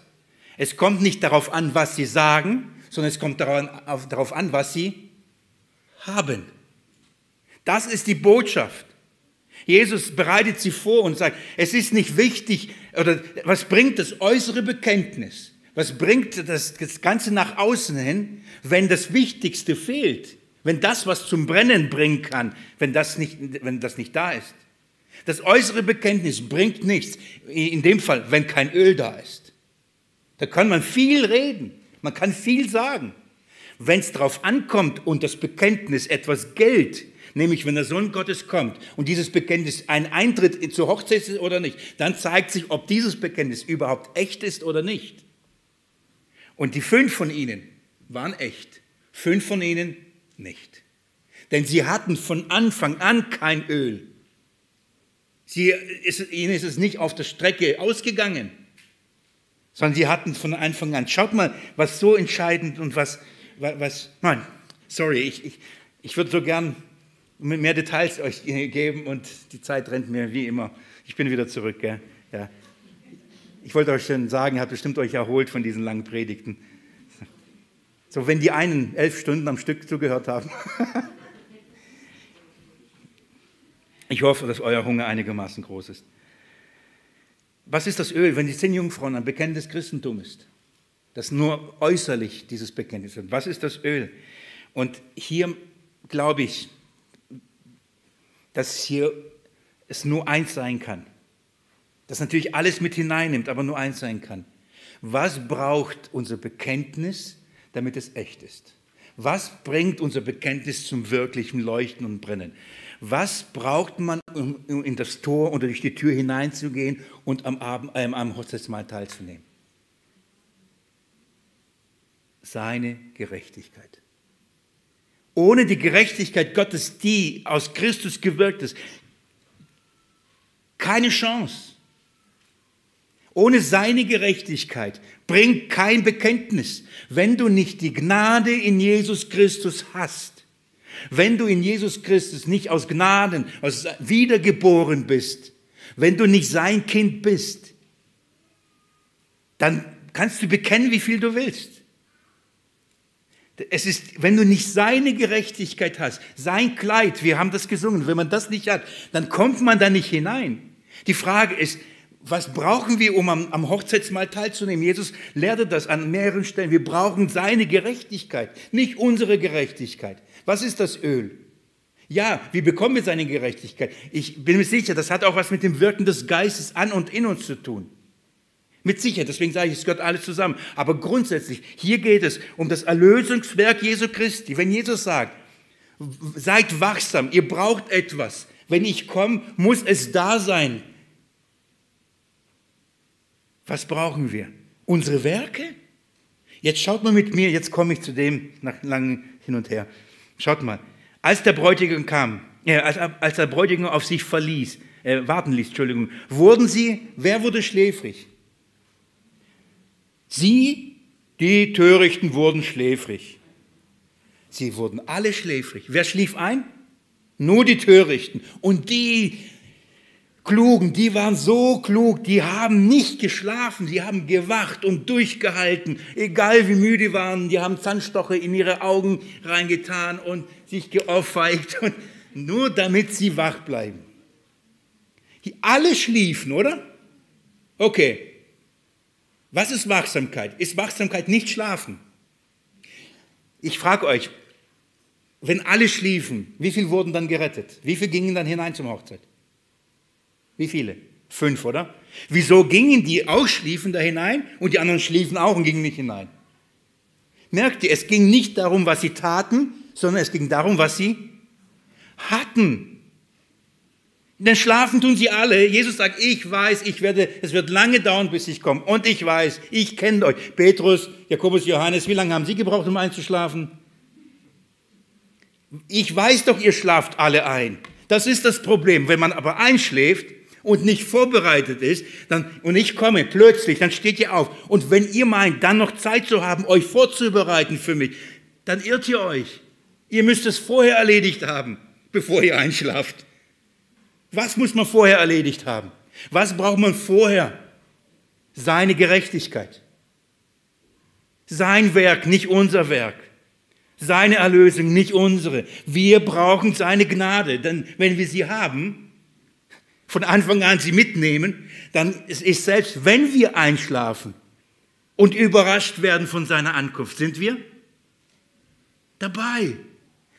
Es kommt nicht darauf an, was sie sagen, sondern es kommt darauf an, was sie haben. Das ist die Botschaft. Jesus bereitet sie vor und sagt, es ist nicht wichtig, oder was bringt das äußere Bekenntnis? Was bringt das, Ganze nach außen hin, wenn das Wichtigste fehlt? Wenn das, was zum Brennen bringen kann, wenn das nicht, wenn das nicht da ist? Das äußere Bekenntnis bringt nichts, in dem Fall, wenn kein Öl da ist. Da kann man viel reden, man kann viel sagen. Wenn es darauf ankommt und das Bekenntnis etwas gilt, nämlich wenn der Sohn Gottes kommt und dieses Bekenntnis ein Eintritt zur Hochzeit ist oder nicht, dann zeigt sich, ob dieses Bekenntnis überhaupt echt ist oder nicht. Und die fünf von ihnen waren echt, fünf von ihnen nicht. Denn sie hatten von Anfang an kein Öl. Sie, ist, ihnen ist es nicht auf der Strecke ausgegangen, sondern sie hatten von Anfang an. Schaut mal, was so entscheidend und was, was, nein, sorry, ich, ich, ich würde so gern mehr Details euch geben und die Zeit rennt mir wie immer. Ich bin wieder zurück. Gell? Ja. Ich wollte euch schon sagen, ihr habt bestimmt euch erholt von diesen langen Predigten. So, wenn die einen elf Stunden am Stück zugehört haben. [LAUGHS] ich hoffe, dass euer Hunger einigermaßen groß ist. Was ist das Öl, wenn die zehn Jungfrauen ein Bekenntnis Christentum ist? Das nur äußerlich dieses Bekenntnis ist. Was ist das Öl? Und hier glaube ich, dass hier es nur eins sein kann. Das natürlich alles mit hineinnimmt, aber nur eins sein kann. Was braucht unser Bekenntnis, damit es echt ist? Was bringt unser Bekenntnis zum wirklichen Leuchten und Brennen? Was braucht man, um in das Tor oder durch die Tür hineinzugehen und am, Abend, äh, am Hochzeitsmahl teilzunehmen? Seine Gerechtigkeit. Ohne die Gerechtigkeit Gottes, die aus Christus gewirkt ist, keine Chance. Ohne seine Gerechtigkeit bringt kein Bekenntnis. Wenn du nicht die Gnade in Jesus Christus hast, wenn du in Jesus Christus nicht aus Gnaden, aus wiedergeboren bist, wenn du nicht sein Kind bist, dann kannst du bekennen, wie viel du willst. Es ist, wenn du nicht seine Gerechtigkeit hast, sein Kleid, wir haben das gesungen, wenn man das nicht hat, dann kommt man da nicht hinein. Die Frage ist, was brauchen wir, um am, am Hochzeitsmahl teilzunehmen? Jesus lehrte das an mehreren Stellen. Wir brauchen seine Gerechtigkeit, nicht unsere Gerechtigkeit. Was ist das Öl? Ja, wie bekommen wir seine Gerechtigkeit? Ich bin mir sicher, das hat auch was mit dem Wirken des Geistes an und in uns zu tun. Mit Sicherheit, deswegen sage ich, es gehört alles zusammen. Aber grundsätzlich, hier geht es um das Erlösungswerk Jesu Christi. Wenn Jesus sagt, seid wachsam, ihr braucht etwas. Wenn ich komme, muss es da sein. Was brauchen wir? Unsere Werke? Jetzt schaut mal mit mir, jetzt komme ich zu dem nach langem Hin und Her. Schaut mal, als der Bräutigam kam, äh, als, als der Bräutigam auf sich verließ, äh, warten ließ, Entschuldigung, wurden sie, wer wurde schläfrig? Sie, die Törichten, wurden schläfrig. Sie wurden alle schläfrig. Wer schlief ein? Nur die Törichten. Und die Klugen, die waren so klug, die haben nicht geschlafen, sie haben gewacht und durchgehalten, egal wie müde waren, die haben Zahnstoche in ihre Augen reingetan und sich geohrfeigt, nur damit sie wach bleiben. Die alle schliefen, oder? Okay, was ist Wachsamkeit? Ist Wachsamkeit nicht schlafen? Ich frage euch, wenn alle schliefen, wie viele wurden dann gerettet? Wie viele gingen dann hinein zum Hochzeit? Wie viele? Fünf, oder? Wieso gingen die auch schliefen da hinein und die anderen schliefen auch und gingen nicht hinein? Merkt ihr, es ging nicht darum, was sie taten, sondern es ging darum, was sie hatten. Denn schlafen tun sie alle. Jesus sagt, ich weiß, ich werde, es wird lange dauern, bis ich komme. Und ich weiß, ich kenne euch. Petrus, Jakobus, Johannes, wie lange haben sie gebraucht, um einzuschlafen? Ich weiß doch, ihr schlaft alle ein. Das ist das Problem. Wenn man aber einschläft und nicht vorbereitet ist, dann, und ich komme plötzlich, dann steht ihr auf. Und wenn ihr meint, dann noch Zeit zu haben, euch vorzubereiten für mich, dann irrt ihr euch. Ihr müsst es vorher erledigt haben, bevor ihr einschlaft. Was muss man vorher erledigt haben? Was braucht man vorher? Seine Gerechtigkeit. Sein Werk, nicht unser Werk. Seine Erlösung, nicht unsere. Wir brauchen seine Gnade, denn wenn wir sie haben, von Anfang an sie mitnehmen, dann ist selbst, wenn wir einschlafen und überrascht werden von seiner Ankunft, sind wir dabei.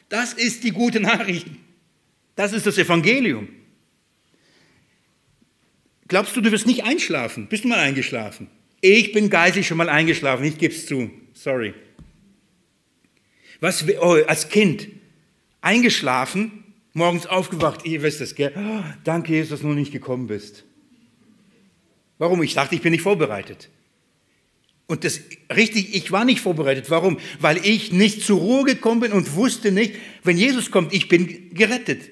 Das ist die gute Nachricht. Das ist das Evangelium. Glaubst du, du wirst nicht einschlafen? Bist du mal eingeschlafen? Ich bin geistig schon mal eingeschlafen, ich gebe es zu. Sorry. Was, oh, als Kind eingeschlafen, morgens aufgewacht, ihr wisst es, gell? Oh, danke, Jesus, dass du nicht gekommen bist. Warum? Ich dachte, ich bin nicht vorbereitet. Und das richtig, ich war nicht vorbereitet. Warum? Weil ich nicht zur Ruhe gekommen bin und wusste nicht, wenn Jesus kommt, ich bin gerettet.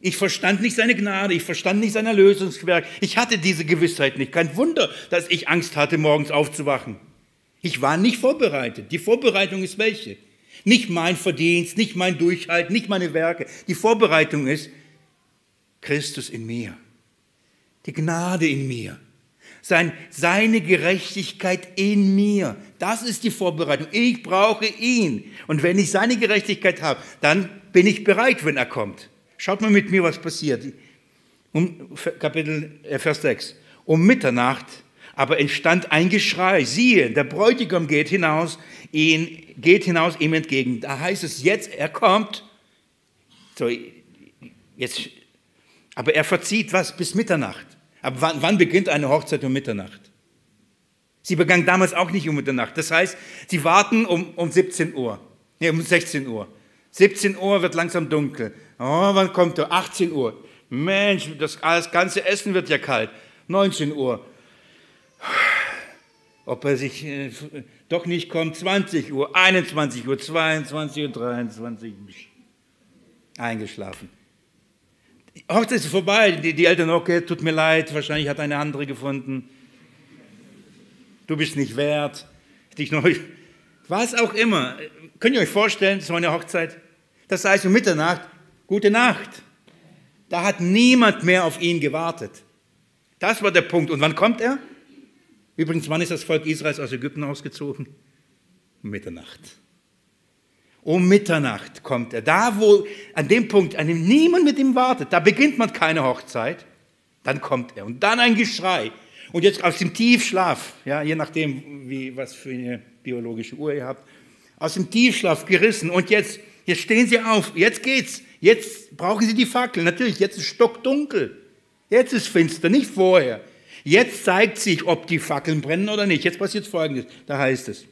Ich verstand nicht seine Gnade, ich verstand nicht sein Erlösungswerk. Ich hatte diese Gewissheit nicht. Kein Wunder, dass ich Angst hatte, morgens aufzuwachen. Ich war nicht vorbereitet. Die Vorbereitung ist welche? Nicht mein Verdienst, nicht mein Durchhalten, nicht meine Werke. Die Vorbereitung ist Christus in mir. Die Gnade in mir. Sein, seine Gerechtigkeit in mir. Das ist die Vorbereitung. Ich brauche ihn. Und wenn ich seine Gerechtigkeit habe, dann bin ich bereit, wenn er kommt. Schaut mal mit mir, was passiert. Um, Kapitel, äh, Vers 6. Um Mitternacht aber entstand ein Geschrei. Siehe, der Bräutigam geht hinaus, ihn, geht hinaus ihm entgegen. Da heißt es jetzt, er kommt. So, jetzt, aber er verzieht was bis Mitternacht. Aber wann, wann beginnt eine Hochzeit um Mitternacht? Sie begann damals auch nicht um Mitternacht. Das heißt, sie warten um, um 17 Uhr. Nee, um 16 Uhr. 17 Uhr wird langsam dunkel. Oh, wann kommt er? 18 Uhr. Mensch, das, das ganze Essen wird ja kalt. 19 Uhr ob er sich äh, doch nicht kommt, 20 Uhr, 21 Uhr, 22 Uhr, 23 eingeschlafen. Die Hochzeit ist vorbei, die, die Eltern, okay, tut mir leid, wahrscheinlich hat eine andere gefunden. Du bist nicht wert, dich noch, was auch immer. Könnt ihr euch vorstellen, so eine Hochzeit? Das heißt um Mitternacht, gute Nacht. Da hat niemand mehr auf ihn gewartet. Das war der Punkt. Und wann kommt er? Übrigens, wann ist das Volk Israels aus Ägypten ausgezogen? Um Mitternacht. Um Mitternacht kommt er. Da, wo, an dem Punkt, an dem niemand mit ihm wartet, da beginnt man keine Hochzeit, dann kommt er. Und dann ein Geschrei. Und jetzt aus dem Tiefschlaf, ja, je nachdem, wie, was für eine biologische Uhr ihr habt, aus dem Tiefschlaf gerissen. Und jetzt, jetzt stehen sie auf, jetzt geht's. Jetzt brauchen sie die Fackel. Natürlich, jetzt ist stockdunkel. Jetzt ist finster, nicht vorher. Jetzt zeigt sich, ob die Fackeln brennen oder nicht. Jetzt passiert Folgendes. Da heißt es,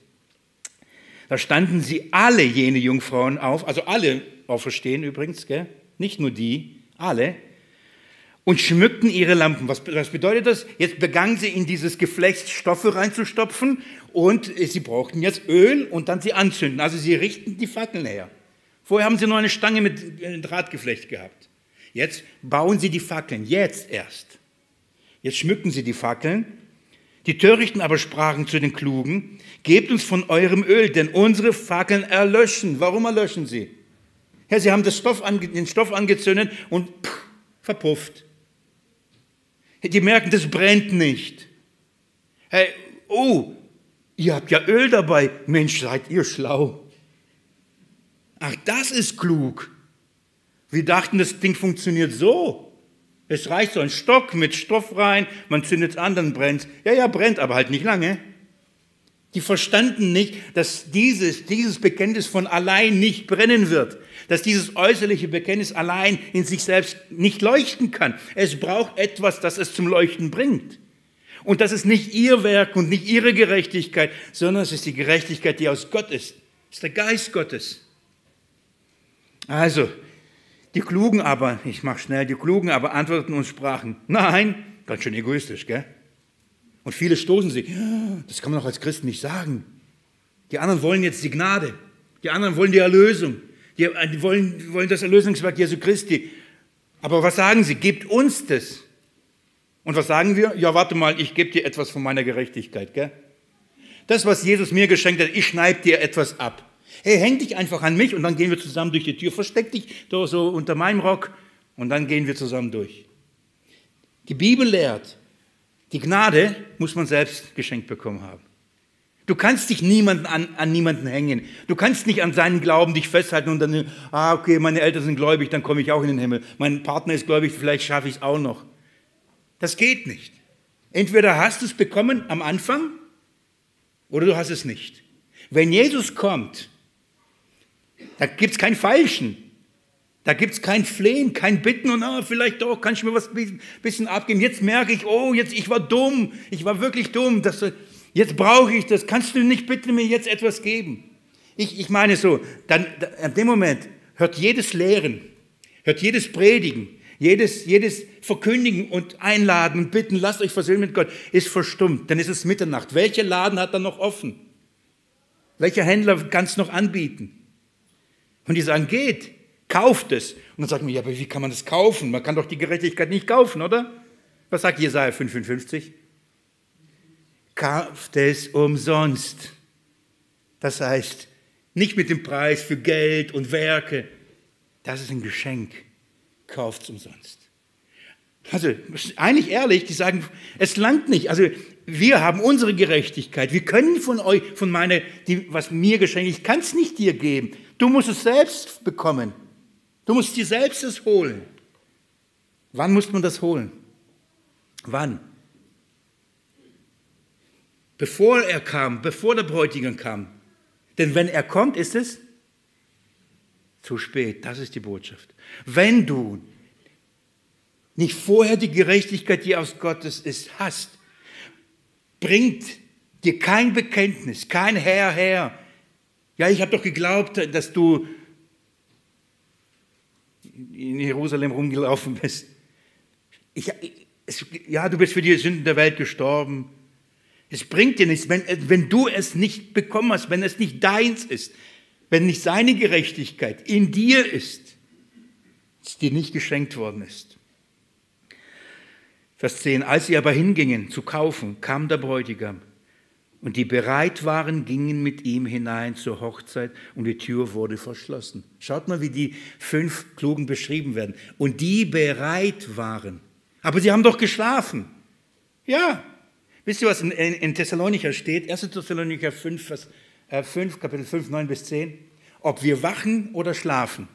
da standen sie alle jene Jungfrauen auf, also alle auferstehen übrigens, gell? nicht nur die, alle, und schmückten ihre Lampen. Was, was bedeutet das? Jetzt begannen sie in dieses Geflecht Stoffe reinzustopfen und sie brauchten jetzt Öl und dann sie anzünden. Also sie richten die Fackeln her. Vorher haben sie nur eine Stange mit äh, Drahtgeflecht gehabt. Jetzt bauen sie die Fackeln, jetzt erst. Jetzt schmücken sie die Fackeln. Die Törichten aber sprachen zu den Klugen, gebt uns von eurem Öl, denn unsere Fackeln erlöschen. Warum erlöschen sie? Ja, sie haben Stoff den Stoff angezündet und pff, verpufft. Die merken, das brennt nicht. Hey, oh, ihr habt ja Öl dabei. Mensch, seid ihr schlau. Ach, das ist klug. Wir dachten, das Ding funktioniert so. Es reicht so ein Stock mit Stoff rein, man zündet es an, dann brennt Ja, ja, brennt, aber halt nicht lange. Die verstanden nicht, dass dieses, dieses Bekenntnis von allein nicht brennen wird, dass dieses äußerliche Bekenntnis allein in sich selbst nicht leuchten kann. Es braucht etwas, das es zum Leuchten bringt. Und das ist nicht ihr Werk und nicht ihre Gerechtigkeit, sondern es ist die Gerechtigkeit, die aus Gott ist. Es ist der Geist Gottes. Also, die Klugen aber, ich mache schnell, die Klugen aber antworteten und sprachen, nein, ganz schön egoistisch, gell? Und viele stoßen sich, das kann man doch als Christen nicht sagen. Die anderen wollen jetzt die Gnade, die anderen wollen die Erlösung, die wollen, wollen das Erlösungswerk Jesu Christi. Aber was sagen sie? Gebt uns das. Und was sagen wir? Ja, warte mal, ich gebe dir etwas von meiner Gerechtigkeit, gell? Das, was Jesus mir geschenkt hat, ich schneide dir etwas ab. Hey, häng dich einfach an mich und dann gehen wir zusammen durch die Tür. Versteck dich da so unter meinem Rock und dann gehen wir zusammen durch. Die Bibel lehrt, die Gnade muss man selbst geschenkt bekommen haben. Du kannst dich niemanden an, an niemanden hängen. Du kannst nicht an seinen Glauben dich festhalten und dann, ah, okay, meine Eltern sind gläubig, dann komme ich auch in den Himmel. Mein Partner ist gläubig, vielleicht schaffe ich es auch noch. Das geht nicht. Entweder hast du es bekommen am Anfang oder du hast es nicht. Wenn Jesus kommt, da gibt es kein Falschen. Da gibt es kein Flehen, kein Bitten und ah, vielleicht doch, kann ich mir was ein bisschen abgeben. Jetzt merke ich, oh, jetzt, ich war dumm, ich war wirklich dumm. Das, jetzt brauche ich das. Kannst du nicht bitte mir jetzt etwas geben? Ich, ich meine so, dann, an dem Moment hört jedes Lehren, hört jedes Predigen, jedes, jedes Verkündigen und Einladen und Bitten, lasst euch versöhnen mit Gott, ist verstummt. Dann ist es Mitternacht. Welcher Laden hat dann noch offen? Welcher Händler kann es noch anbieten? Und die sagen, geht, kauft es. Und dann sagt man, ja, aber wie kann man das kaufen? Man kann doch die Gerechtigkeit nicht kaufen, oder? Was sagt Jesaja 55? Kauft es umsonst. Das heißt, nicht mit dem Preis für Geld und Werke. Das ist ein Geschenk. Kauft es umsonst. Also, eigentlich ehrlich, die sagen, es langt nicht. Also, wir haben unsere Gerechtigkeit. Wir können von euch, von meiner, die, was mir geschenkt, ich kann es nicht dir geben. Du musst es selbst bekommen. Du musst dir selbst es holen. Wann muss man das holen? Wann? Bevor er kam, bevor der Bräutigam kam. Denn wenn er kommt, ist es zu spät. Das ist die Botschaft. Wenn du nicht vorher die Gerechtigkeit, die aus Gottes ist, hast, bringt dir kein Bekenntnis, kein Herr, Herr. Ja, ich habe doch geglaubt, dass du in Jerusalem rumgelaufen bist. Ich, es, ja, du bist für die Sünden der Welt gestorben. Es bringt dir nichts, wenn, wenn du es nicht bekommen hast, wenn es nicht deins ist, wenn nicht seine Gerechtigkeit in dir ist, es dir nicht geschenkt worden ist. Vers 10, als sie aber hingingen zu kaufen, kam der Bräutigam. Und die bereit waren, gingen mit ihm hinein zur Hochzeit und die Tür wurde verschlossen. Schaut mal, wie die fünf Klugen beschrieben werden. Und die bereit waren. Aber sie haben doch geschlafen. Ja. Wisst ihr, was in, in, in Thessalonicher steht? 1. Thessalonicher 5, Vers, äh, 5, Kapitel 5, 9 bis 10. Ob wir wachen oder schlafen,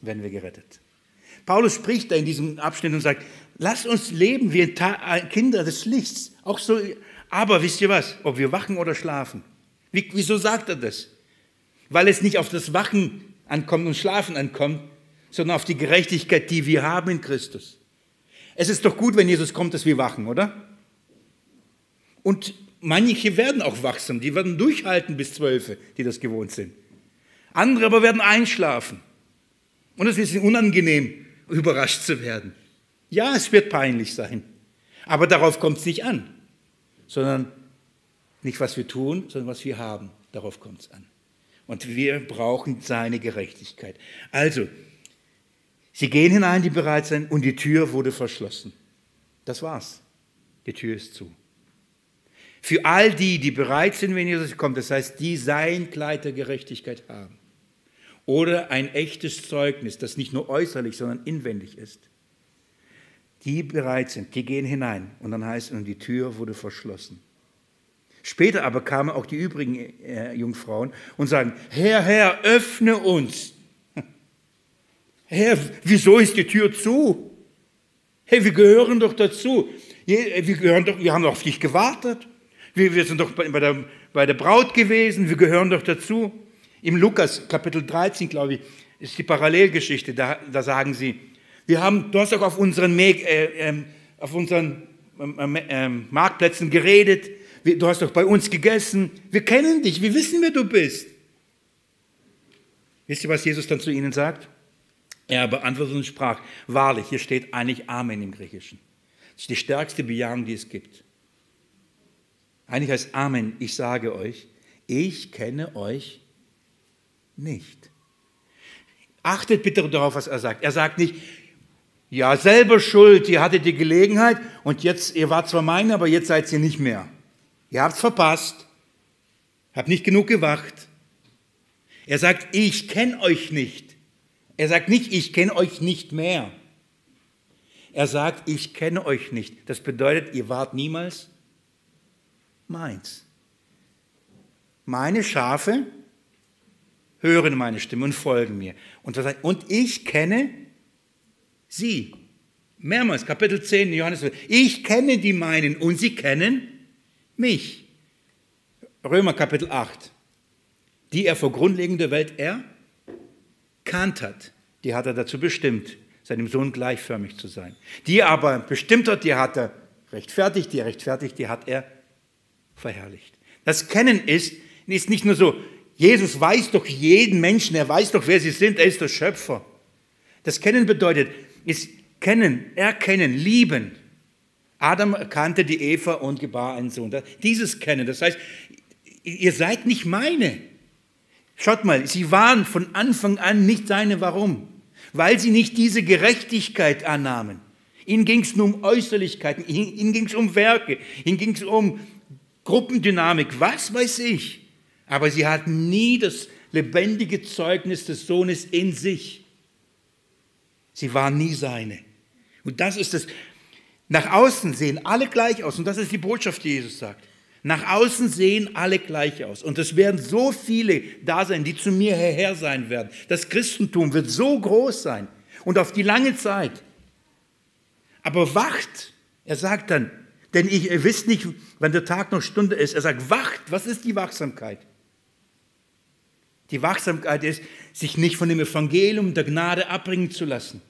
werden wir gerettet. Paulus spricht da in diesem Abschnitt und sagt, lasst uns leben wie Kinder des Lichts. Auch so aber wisst ihr was, ob wir wachen oder schlafen? Wie, wieso sagt er das? Weil es nicht auf das Wachen ankommt und Schlafen ankommt, sondern auf die Gerechtigkeit, die wir haben in Christus. Es ist doch gut, wenn Jesus kommt, dass wir wachen, oder? Und manche werden auch wachsam, die werden durchhalten bis zwölf, die das gewohnt sind. Andere aber werden einschlafen. Und es ist unangenehm, überrascht zu werden. Ja, es wird peinlich sein. Aber darauf kommt es nicht an sondern nicht, was wir tun, sondern was wir haben. Darauf kommt es an. Und wir brauchen seine Gerechtigkeit. Also, sie gehen hinein, die bereit sind, und die Tür wurde verschlossen. Das war's. Die Tür ist zu. Für all die, die bereit sind, wenn Jesus kommt, das heißt, die sein Kleid der Gerechtigkeit haben. Oder ein echtes Zeugnis, das nicht nur äußerlich, sondern inwendig ist die bereit sind, die gehen hinein. Und dann heißt es, und die Tür wurde verschlossen. Später aber kamen auch die übrigen äh, Jungfrauen und sagen, Herr, Herr, öffne uns. Herr, wieso ist die Tür zu? Hey, wir gehören doch dazu. Wir, gehören doch, wir haben doch auf dich gewartet. Wir, wir sind doch bei der, bei der Braut gewesen. Wir gehören doch dazu. Im Lukas Kapitel 13, glaube ich, ist die Parallelgeschichte. Da, da sagen sie, wir haben, du hast auch auf unseren, äh, äh, auf unseren äh, Marktplätzen geredet. Du hast doch bei uns gegessen. Wir kennen dich. Wir wissen, wer du bist. Wisst ihr, was Jesus dann zu ihnen sagt? Er beantwortete und sprach, wahrlich, hier steht eigentlich Amen im Griechischen. Das ist die stärkste Bejahung, die es gibt. Eigentlich heißt Amen, ich sage euch, ich kenne euch nicht. Achtet bitte darauf, was er sagt. Er sagt nicht, ja, selber schuld, ihr hattet die Gelegenheit und jetzt, ihr wart zwar meine, aber jetzt seid ihr nicht mehr. Ihr habt's verpasst, habt nicht genug gewacht. Er sagt, ich kenne euch nicht. Er sagt nicht, ich kenne euch nicht mehr. Er sagt, ich kenne euch nicht. Das bedeutet, ihr wart niemals meins. Meine Schafe hören meine Stimme und folgen mir. Und, und ich kenne Sie. Mehrmals, Kapitel 10, Johannes. Ich kenne die meinen und sie kennen mich. Römer Kapitel 8. Die er vor Grundlegung der Welt erkannt hat, die hat er dazu bestimmt, seinem Sohn gleichförmig zu sein. Die aber bestimmt hat, die hat er rechtfertigt, die er rechtfertigt, die hat er verherrlicht. Das Kennen ist, ist nicht nur so, Jesus weiß doch jeden Menschen, er weiß doch, wer sie sind, er ist der Schöpfer. Das Kennen bedeutet, ist kennen, erkennen, lieben. Adam erkannte die Eva und gebar einen Sohn. Dieses Kennen, das heißt, ihr seid nicht meine. Schaut mal, sie waren von Anfang an nicht seine. Warum? Weil sie nicht diese Gerechtigkeit annahmen. Ihnen ging es nur um Äußerlichkeiten, ihnen ging es um Werke, ihnen ging es um Gruppendynamik, was weiß ich. Aber sie hatten nie das lebendige Zeugnis des Sohnes in sich. Sie waren nie seine. Und das ist es. Nach außen sehen alle gleich aus. Und das ist die Botschaft, die Jesus sagt. Nach außen sehen alle gleich aus. Und es werden so viele da sein, die zu mir herher sein werden. Das Christentum wird so groß sein und auf die lange Zeit. Aber wacht, er sagt dann, denn ihr wisst nicht, wann der Tag noch Stunde ist. Er sagt, wacht, was ist die Wachsamkeit? Die Wachsamkeit ist, sich nicht von dem Evangelium der Gnade abbringen zu lassen.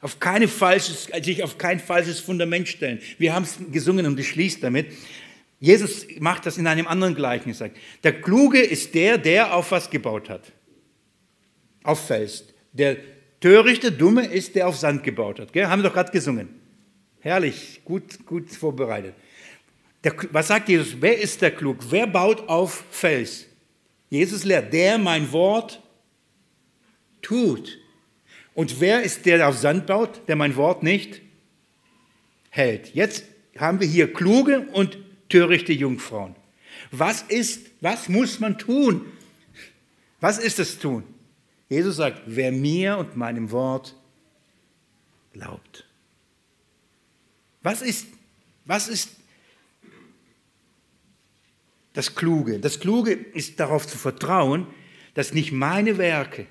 Auf keine falsches, sich auf kein falsches Fundament stellen. Wir haben es gesungen und ich schließe damit. Jesus macht das in einem anderen Gleichnis. Der Kluge ist der, der auf was gebaut hat. Auf Fels. Der törichte, dumme ist, der auf Sand gebaut hat. Gell? Haben wir doch gerade gesungen. Herrlich, gut, gut vorbereitet. Der, was sagt Jesus? Wer ist der Klug? Wer baut auf Fels? Jesus lehrt, der mein Wort tut. Und wer ist der, der auf Sand baut, der mein Wort nicht hält? Jetzt haben wir hier kluge und törichte Jungfrauen. Was ist, was muss man tun? Was ist das Tun? Jesus sagt, wer mir und meinem Wort glaubt. Was ist, was ist das Kluge? Das Kluge ist darauf zu vertrauen, dass nicht meine Werke,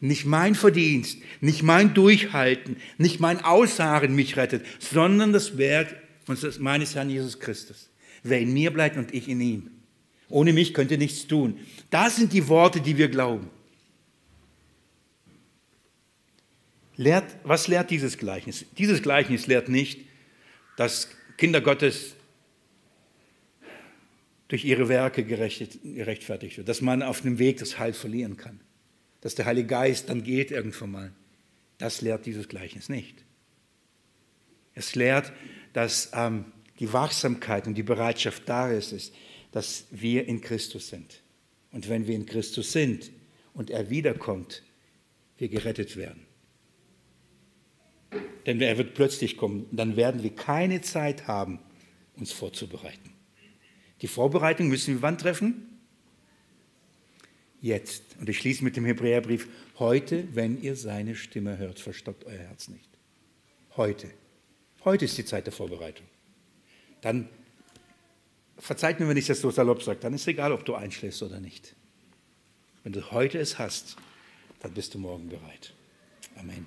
nicht mein Verdienst, nicht mein Durchhalten, nicht mein Ausharren mich rettet, sondern das Werk meines Herrn Jesus Christus. Wer in mir bleibt und ich in ihm. Ohne mich könnt ihr nichts tun. Das sind die Worte, die wir glauben. Lehrt, was lehrt dieses Gleichnis? Dieses Gleichnis lehrt nicht, dass Kinder Gottes durch ihre Werke gerechtfertigt wird, dass man auf dem Weg das Heil verlieren kann dass der Heilige Geist dann geht irgendwann mal. Das lehrt dieses Gleichnis nicht. Es lehrt, dass ähm, die Wachsamkeit und die Bereitschaft da ist, dass wir in Christus sind. Und wenn wir in Christus sind und er wiederkommt, wir gerettet werden. Denn er wird plötzlich kommen, dann werden wir keine Zeit haben, uns vorzubereiten. Die Vorbereitung müssen wir wann treffen? jetzt. Und ich schließe mit dem Hebräerbrief, heute, wenn ihr seine Stimme hört, verstockt euer Herz nicht. Heute. Heute ist die Zeit der Vorbereitung. Dann, verzeiht mir, wenn ich das so salopp sage, dann ist es egal, ob du einschläfst oder nicht. Wenn du heute es hast, dann bist du morgen bereit. Amen.